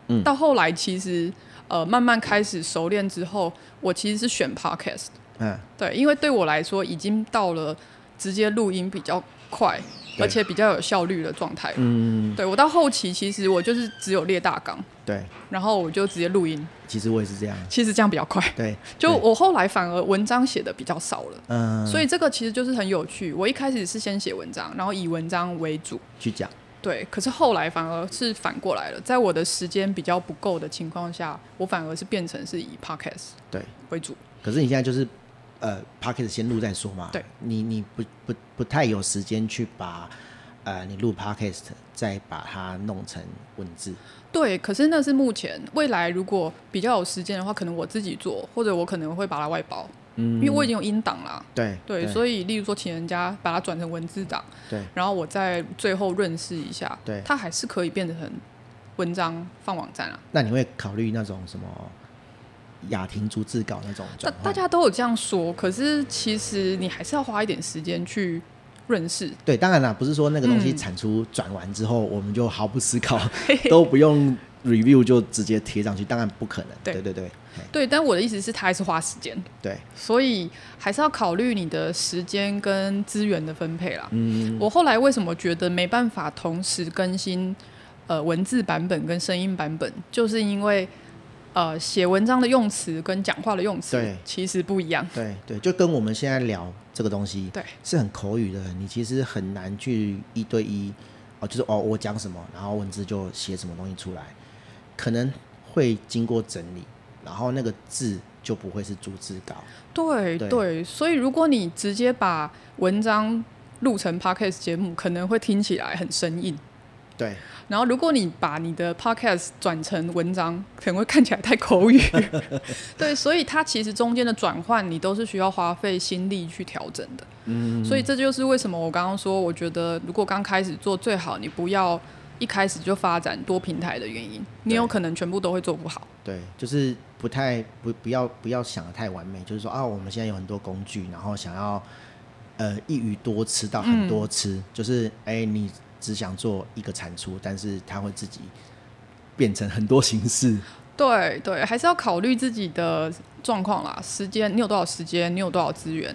嗯，到后来其实。呃，慢慢开始熟练之后，我其实是选 podcast，嗯，对，因为对我来说已经到了直接录音比较快，而且比较有效率的状态。嗯，对我到后期其实我就是只有列大纲，对，然后我就直接录音。其实我也是这样，其实这样比较快。对，就我后来反而文章写的比较少了，嗯，所以这个其实就是很有趣。我一开始是先写文章，然后以文章为主去讲。对，可是后来反而是反过来了，在我的时间比较不够的情况下，我反而是变成是以 podcast 对为主。可是你现在就是呃 podcast 先录再说嘛，对，你你不不不太有时间去把呃你录 podcast 再把它弄成文字。对，可是那是目前，未来如果比较有时间的话，可能我自己做，或者我可能会把它外包。嗯，因为我已经有音档啦，对对，所以例如说请人家把它转成文字档，对，然后我再最后润饰一下，对，它还是可以变成文章放网站啊。那你会考虑那种什么雅婷逐字稿那种？大大家都有这样说，可是其实你还是要花一点时间去认识。对，当然啦，不是说那个东西产出转完之后，嗯、我们就毫不思考，(laughs) 都不用 review 就直接贴上去，当然不可能。对对对。对，但我的意思是，他还是花时间。对，所以还是要考虑你的时间跟资源的分配啦。嗯，我后来为什么觉得没办法同时更新呃文字版本跟声音版本，就是因为呃写文章的用词跟讲话的用词对其实不一样。对对，就跟我们现在聊这个东西，对，是很口语的，你其实很难去一对一哦，就是哦我讲什么，然后文字就写什么东西出来，可能会经过整理。然后那个字就不会是逐字稿。对对，对，所以如果你直接把文章录成 podcast 节目，可能会听起来很生硬。对。然后如果你把你的 podcast 转成文章，可能会看起来太口语。(laughs) 对，所以它其实中间的转换，你都是需要花费心力去调整的。嗯。所以这就是为什么我刚刚说，我觉得如果刚开始做，最好你不要一开始就发展多平台的原因，你有可能全部都会做不好。对，就是。不太不不要不要想的太完美，就是说啊，我们现在有很多工具，然后想要呃一鱼多吃到很多吃，嗯、就是哎、欸，你只想做一个产出，但是它会自己变成很多形式。对对，还是要考虑自己的状况啦，时间你有多少时间，你有多少资源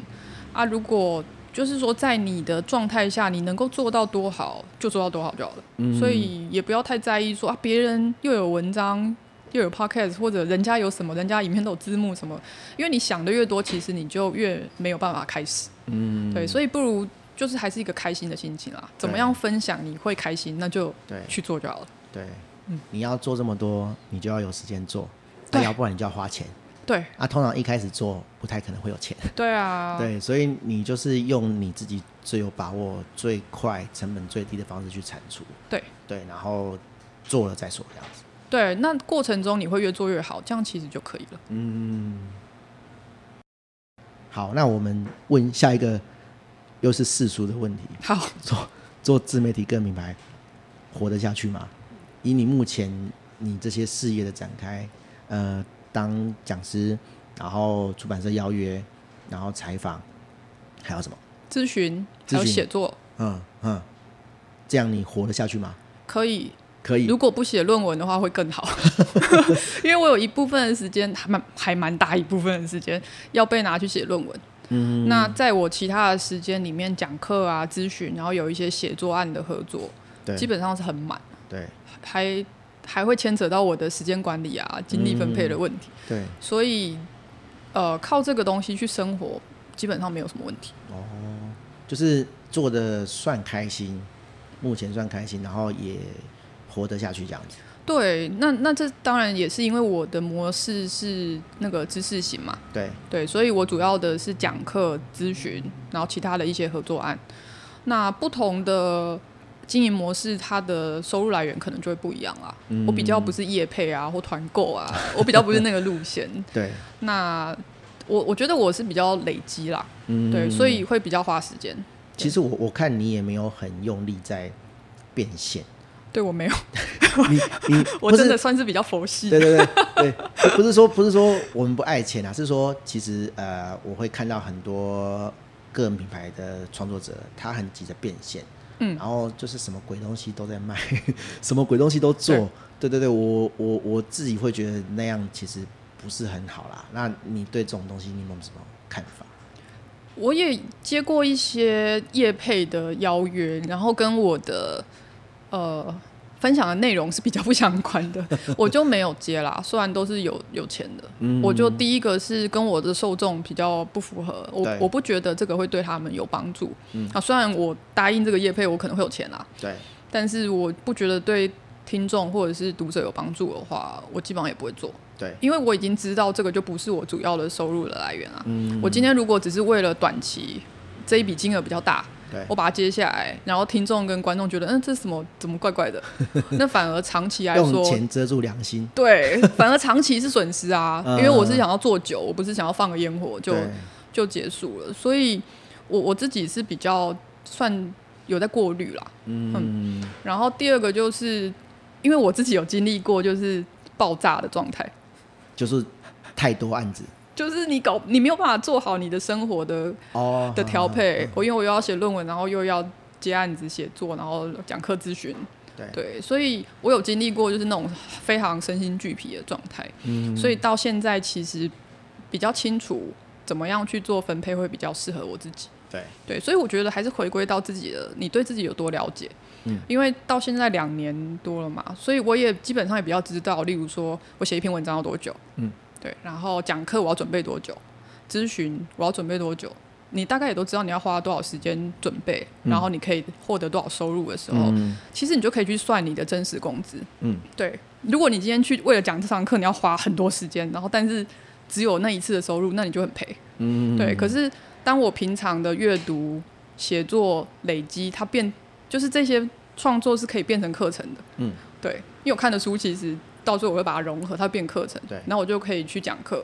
啊？如果就是说在你的状态下，你能够做到多好，就做到多好就好了。嗯、所以也不要太在意说啊，别人又有文章。又有 podcast 或者人家有什么，人家影片都有字幕什么，因为你想的越多，其实你就越没有办法开始。嗯，对，所以不如就是还是一个开心的心情啦。怎么样分享你会开心，那就去做就好了。对，嗯，你要做这么多，你就要有时间做，对，要不然你就要花钱。对，啊，通常一开始做不太可能会有钱。(laughs) 对啊，(laughs) 对，所以你就是用你自己最有把握、最快、成本最低的方式去产出。对，对，然后做了再说这样子。对，那过程中你会越做越好，这样其实就可以了。嗯，好，那我们问下一个，又是世俗的问题。好，(laughs) 做做自媒体个人品牌，活得下去吗？以你目前你这些事业的展开，呃，当讲师，然后出版社邀约，然后采访，还有什么？咨询，还有写作。嗯嗯，这样你活得下去吗？可以。可以，如果不写论文的话会更好，(laughs) 因为我有一部分的时间还蛮还蛮大一部分的时间要被拿去写论文。嗯，那在我其他的时间里面讲课啊、咨询，然后有一些写作案的合作，对，基本上是很满。对，还还会牵扯到我的时间管理啊、精力分配的问题。嗯、对，所以呃，靠这个东西去生活，基本上没有什么问题。哦，就是做的算开心，目前算开心，然后也活得下去这样子。对，那那这当然也是因为我的模式是那个知识型嘛。对对，所以我主要的是讲课、咨询，然后其他的一些合作案。那不同的经营模式，它的收入来源可能就会不一样啦。嗯、我比较不是业配啊或团购啊，我比较不是那个路线。(laughs) 对，那我我觉得我是比较累积啦。嗯，对，所以会比较花时间。其实我我看你也没有很用力在变现。对，我没有。你 (laughs) 你我真的算是比较佛系。对对对对，不是说不是说我们不爱钱啊，是说其实呃，我会看到很多个人品牌的创作者，他很急着变现，嗯，然后就是什么鬼东西都在卖，(laughs) 什么鬼东西都做。对对对，我我我自己会觉得那样其实不是很好啦。那你对这种东西你有没有什么看法？我也接过一些业配的邀约，然后跟我的。呃，分享的内容是比较不相关的，我就没有接啦。虽然都是有有钱的，嗯，我就第一个是跟我的受众比较不符合，我我不觉得这个会对他们有帮助。嗯，啊，虽然我答应这个业配，我可能会有钱啦，对，但是我不觉得对听众或者是读者有帮助的话，我基本上也不会做。对，因为我已经知道这个就不是我主要的收入的来源啊。嗯，我今天如果只是为了短期这一笔金额比较大。我把它接下来，然后听众跟观众觉得，嗯，这是什么？怎么怪怪的？(laughs) 那反而长期来说，用钱遮住良心。对，反而长期是损失啊，(laughs) 因为我是想要做酒，我不是想要放个烟火就就结束了。所以我我自己是比较算有在过滤啦。嗯，嗯。然后第二个就是，因为我自己有经历过，就是爆炸的状态，就是太多案子。就是你搞你没有办法做好你的生活的、oh, 的调配，我、uh, uh, uh, 因为我又要写论文，然后又要接案子写作，然后讲课咨询，对，对，所以我有经历过就是那种非常身心俱疲的状态，嗯，所以到现在其实比较清楚怎么样去做分配会比较适合我自己，对，对，所以我觉得还是回归到自己的，你对自己有多了解，嗯，因为到现在两年多了嘛，所以我也基本上也比较知道，例如说我写一篇文章要多久，嗯。对，然后讲课我要准备多久？咨询我要准备多久？你大概也都知道你要花多少时间准备，嗯、然后你可以获得多少收入的时候，嗯、其实你就可以去算你的真实工资。嗯，对。如果你今天去为了讲这堂课，你要花很多时间，然后但是只有那一次的收入，那你就很赔。嗯，对。可是当我平常的阅读、写作累积，它变就是这些创作是可以变成课程的。嗯，对。因为我看的书其实。到时候我会把它融合，它变课程，对，然后我就可以去讲课，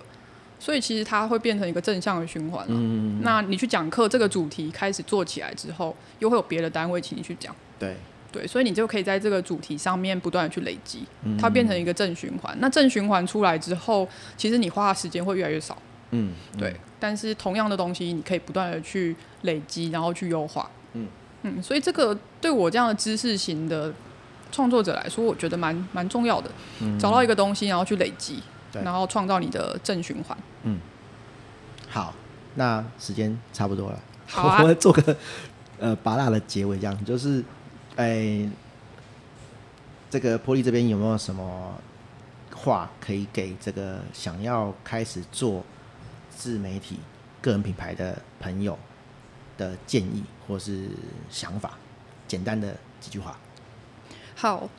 所以其实它会变成一个正向的循环。嗯，那你去讲课这个主题开始做起来之后，又会有别的单位请你去讲，对，对，所以你就可以在这个主题上面不断的去累积，它变成一个正循环。那正循环出来之后，其实你花的时间会越来越少。嗯，对。但是同样的东西，你可以不断的去累积，然后去优化。嗯嗯，所以这个对我这样的知识型的。创作者来说，我觉得蛮蛮重要的，嗯，找到一个东西，然后去累积，然后创造你的正循环。嗯，好，那时间差不多了，好啊，我们做个呃拔辣的结尾，这样就是，哎、欸，这个玻璃这边有没有什么话可以给这个想要开始做自媒体、个人品牌的朋友的建议或是想法？简单的几句话。好，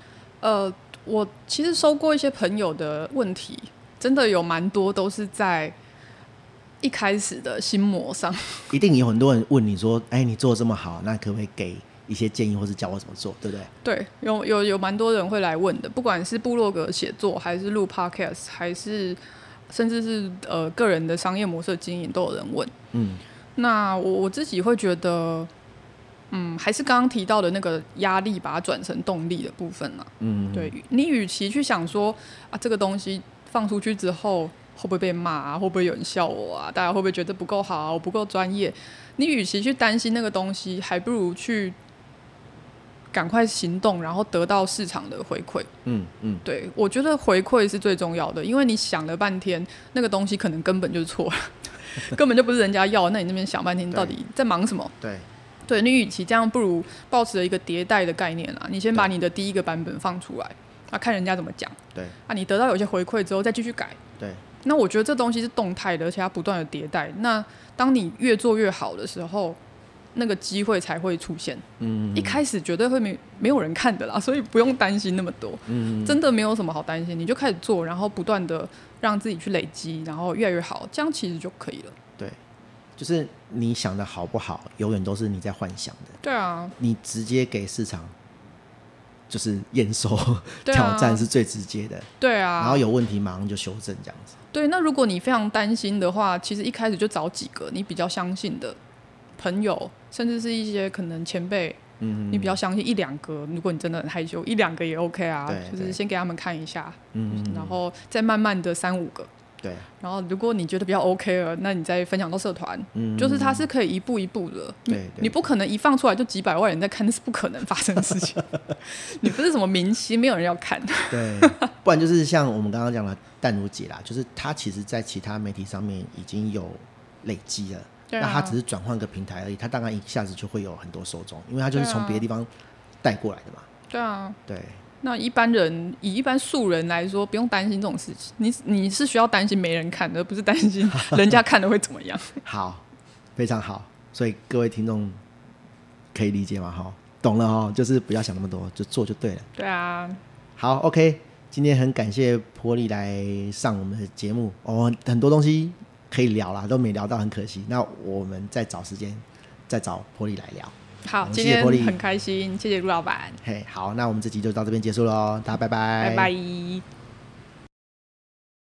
呃，我其实收过一些朋友的问题，真的有蛮多都是在一开始的心魔上。(laughs) 一定有很多人问你说：“哎，你做的这么好，那可不可以给一些建议，或是教我怎么做？”对不对？对，有有有蛮多人会来问的，不管是部落格写作，还是录 Podcast，还是甚至是呃个人的商业模式经营，都有人问。嗯，那我我自己会觉得。嗯，还是刚刚提到的那个压力，把它转成动力的部分嘛。嗯，对，你与其去想说啊，这个东西放出去之后会不会被骂啊，会不会有人笑我啊，大家会不会觉得不够好啊，我不够专业？你与其去担心那个东西，还不如去赶快行动，然后得到市场的回馈。嗯嗯，对，我觉得回馈是最重要的，因为你想了半天，那个东西可能根本就是错了。(laughs) 根本就不是人家要，那你那边想半天到底在忙什么？对，对你与其这样，不如保持了一个迭代的概念啊，你先把你的第一个版本放出来，啊，看人家怎么讲，对，啊，你得到有些回馈之后再继续改，对。那我觉得这东西是动态的，而且它不断的迭代。那当你越做越好的时候，那个机会才会出现。嗯，一开始绝对会没没有人看的啦，所以不用担心那么多。嗯，真的没有什么好担心，你就开始做，然后不断的让自己去累积，然后越来越好，这样其实就可以了。对，就是你想的好不好，永远都是你在幻想的。对啊，你直接给市场。就是验收 (laughs) 挑战是最直接的，对啊，然后有问题马上就修正这样子。对，那如果你非常担心的话，其实一开始就找几个你比较相信的朋友，甚至是一些可能前辈，嗯，你比较相信一两个。如果你真的很害羞，一两个也 OK 啊，就是先给他们看一下，嗯，然后再慢慢的三五个。对，然后如果你觉得比较 OK 了，那你再分享到社团，嗯，就是它是可以一步一步的，对，对，你不可能一放出来就几百万人在看，那是不可能发生的事情。(laughs) 你不是什么明星，没有人要看。对，不然就是像我们刚刚讲的淡如姐啦，就是她其实在其他媒体上面已经有累积了，那她只是转换个平台而已，她当然一下子就会有很多受众，因为她就是从别的地方带过来的嘛。对啊，对。那一般人以一般素人来说，不用担心这种事情。你你是需要担心没人看，而不是担心人家看的会怎么样。(laughs) 好，非常好。所以各位听众可以理解吗？哈，懂了哈，就是不要想那么多，就做就对了。对啊。好，OK，今天很感谢波利来上我们的节目哦，很多东西可以聊啦，都没聊到，很可惜。那我们再找时间再找波利来聊。好，今天很开心，谢谢陆老板。嘿，好，那我们这集就到这边结束喽，大家拜拜，拜拜。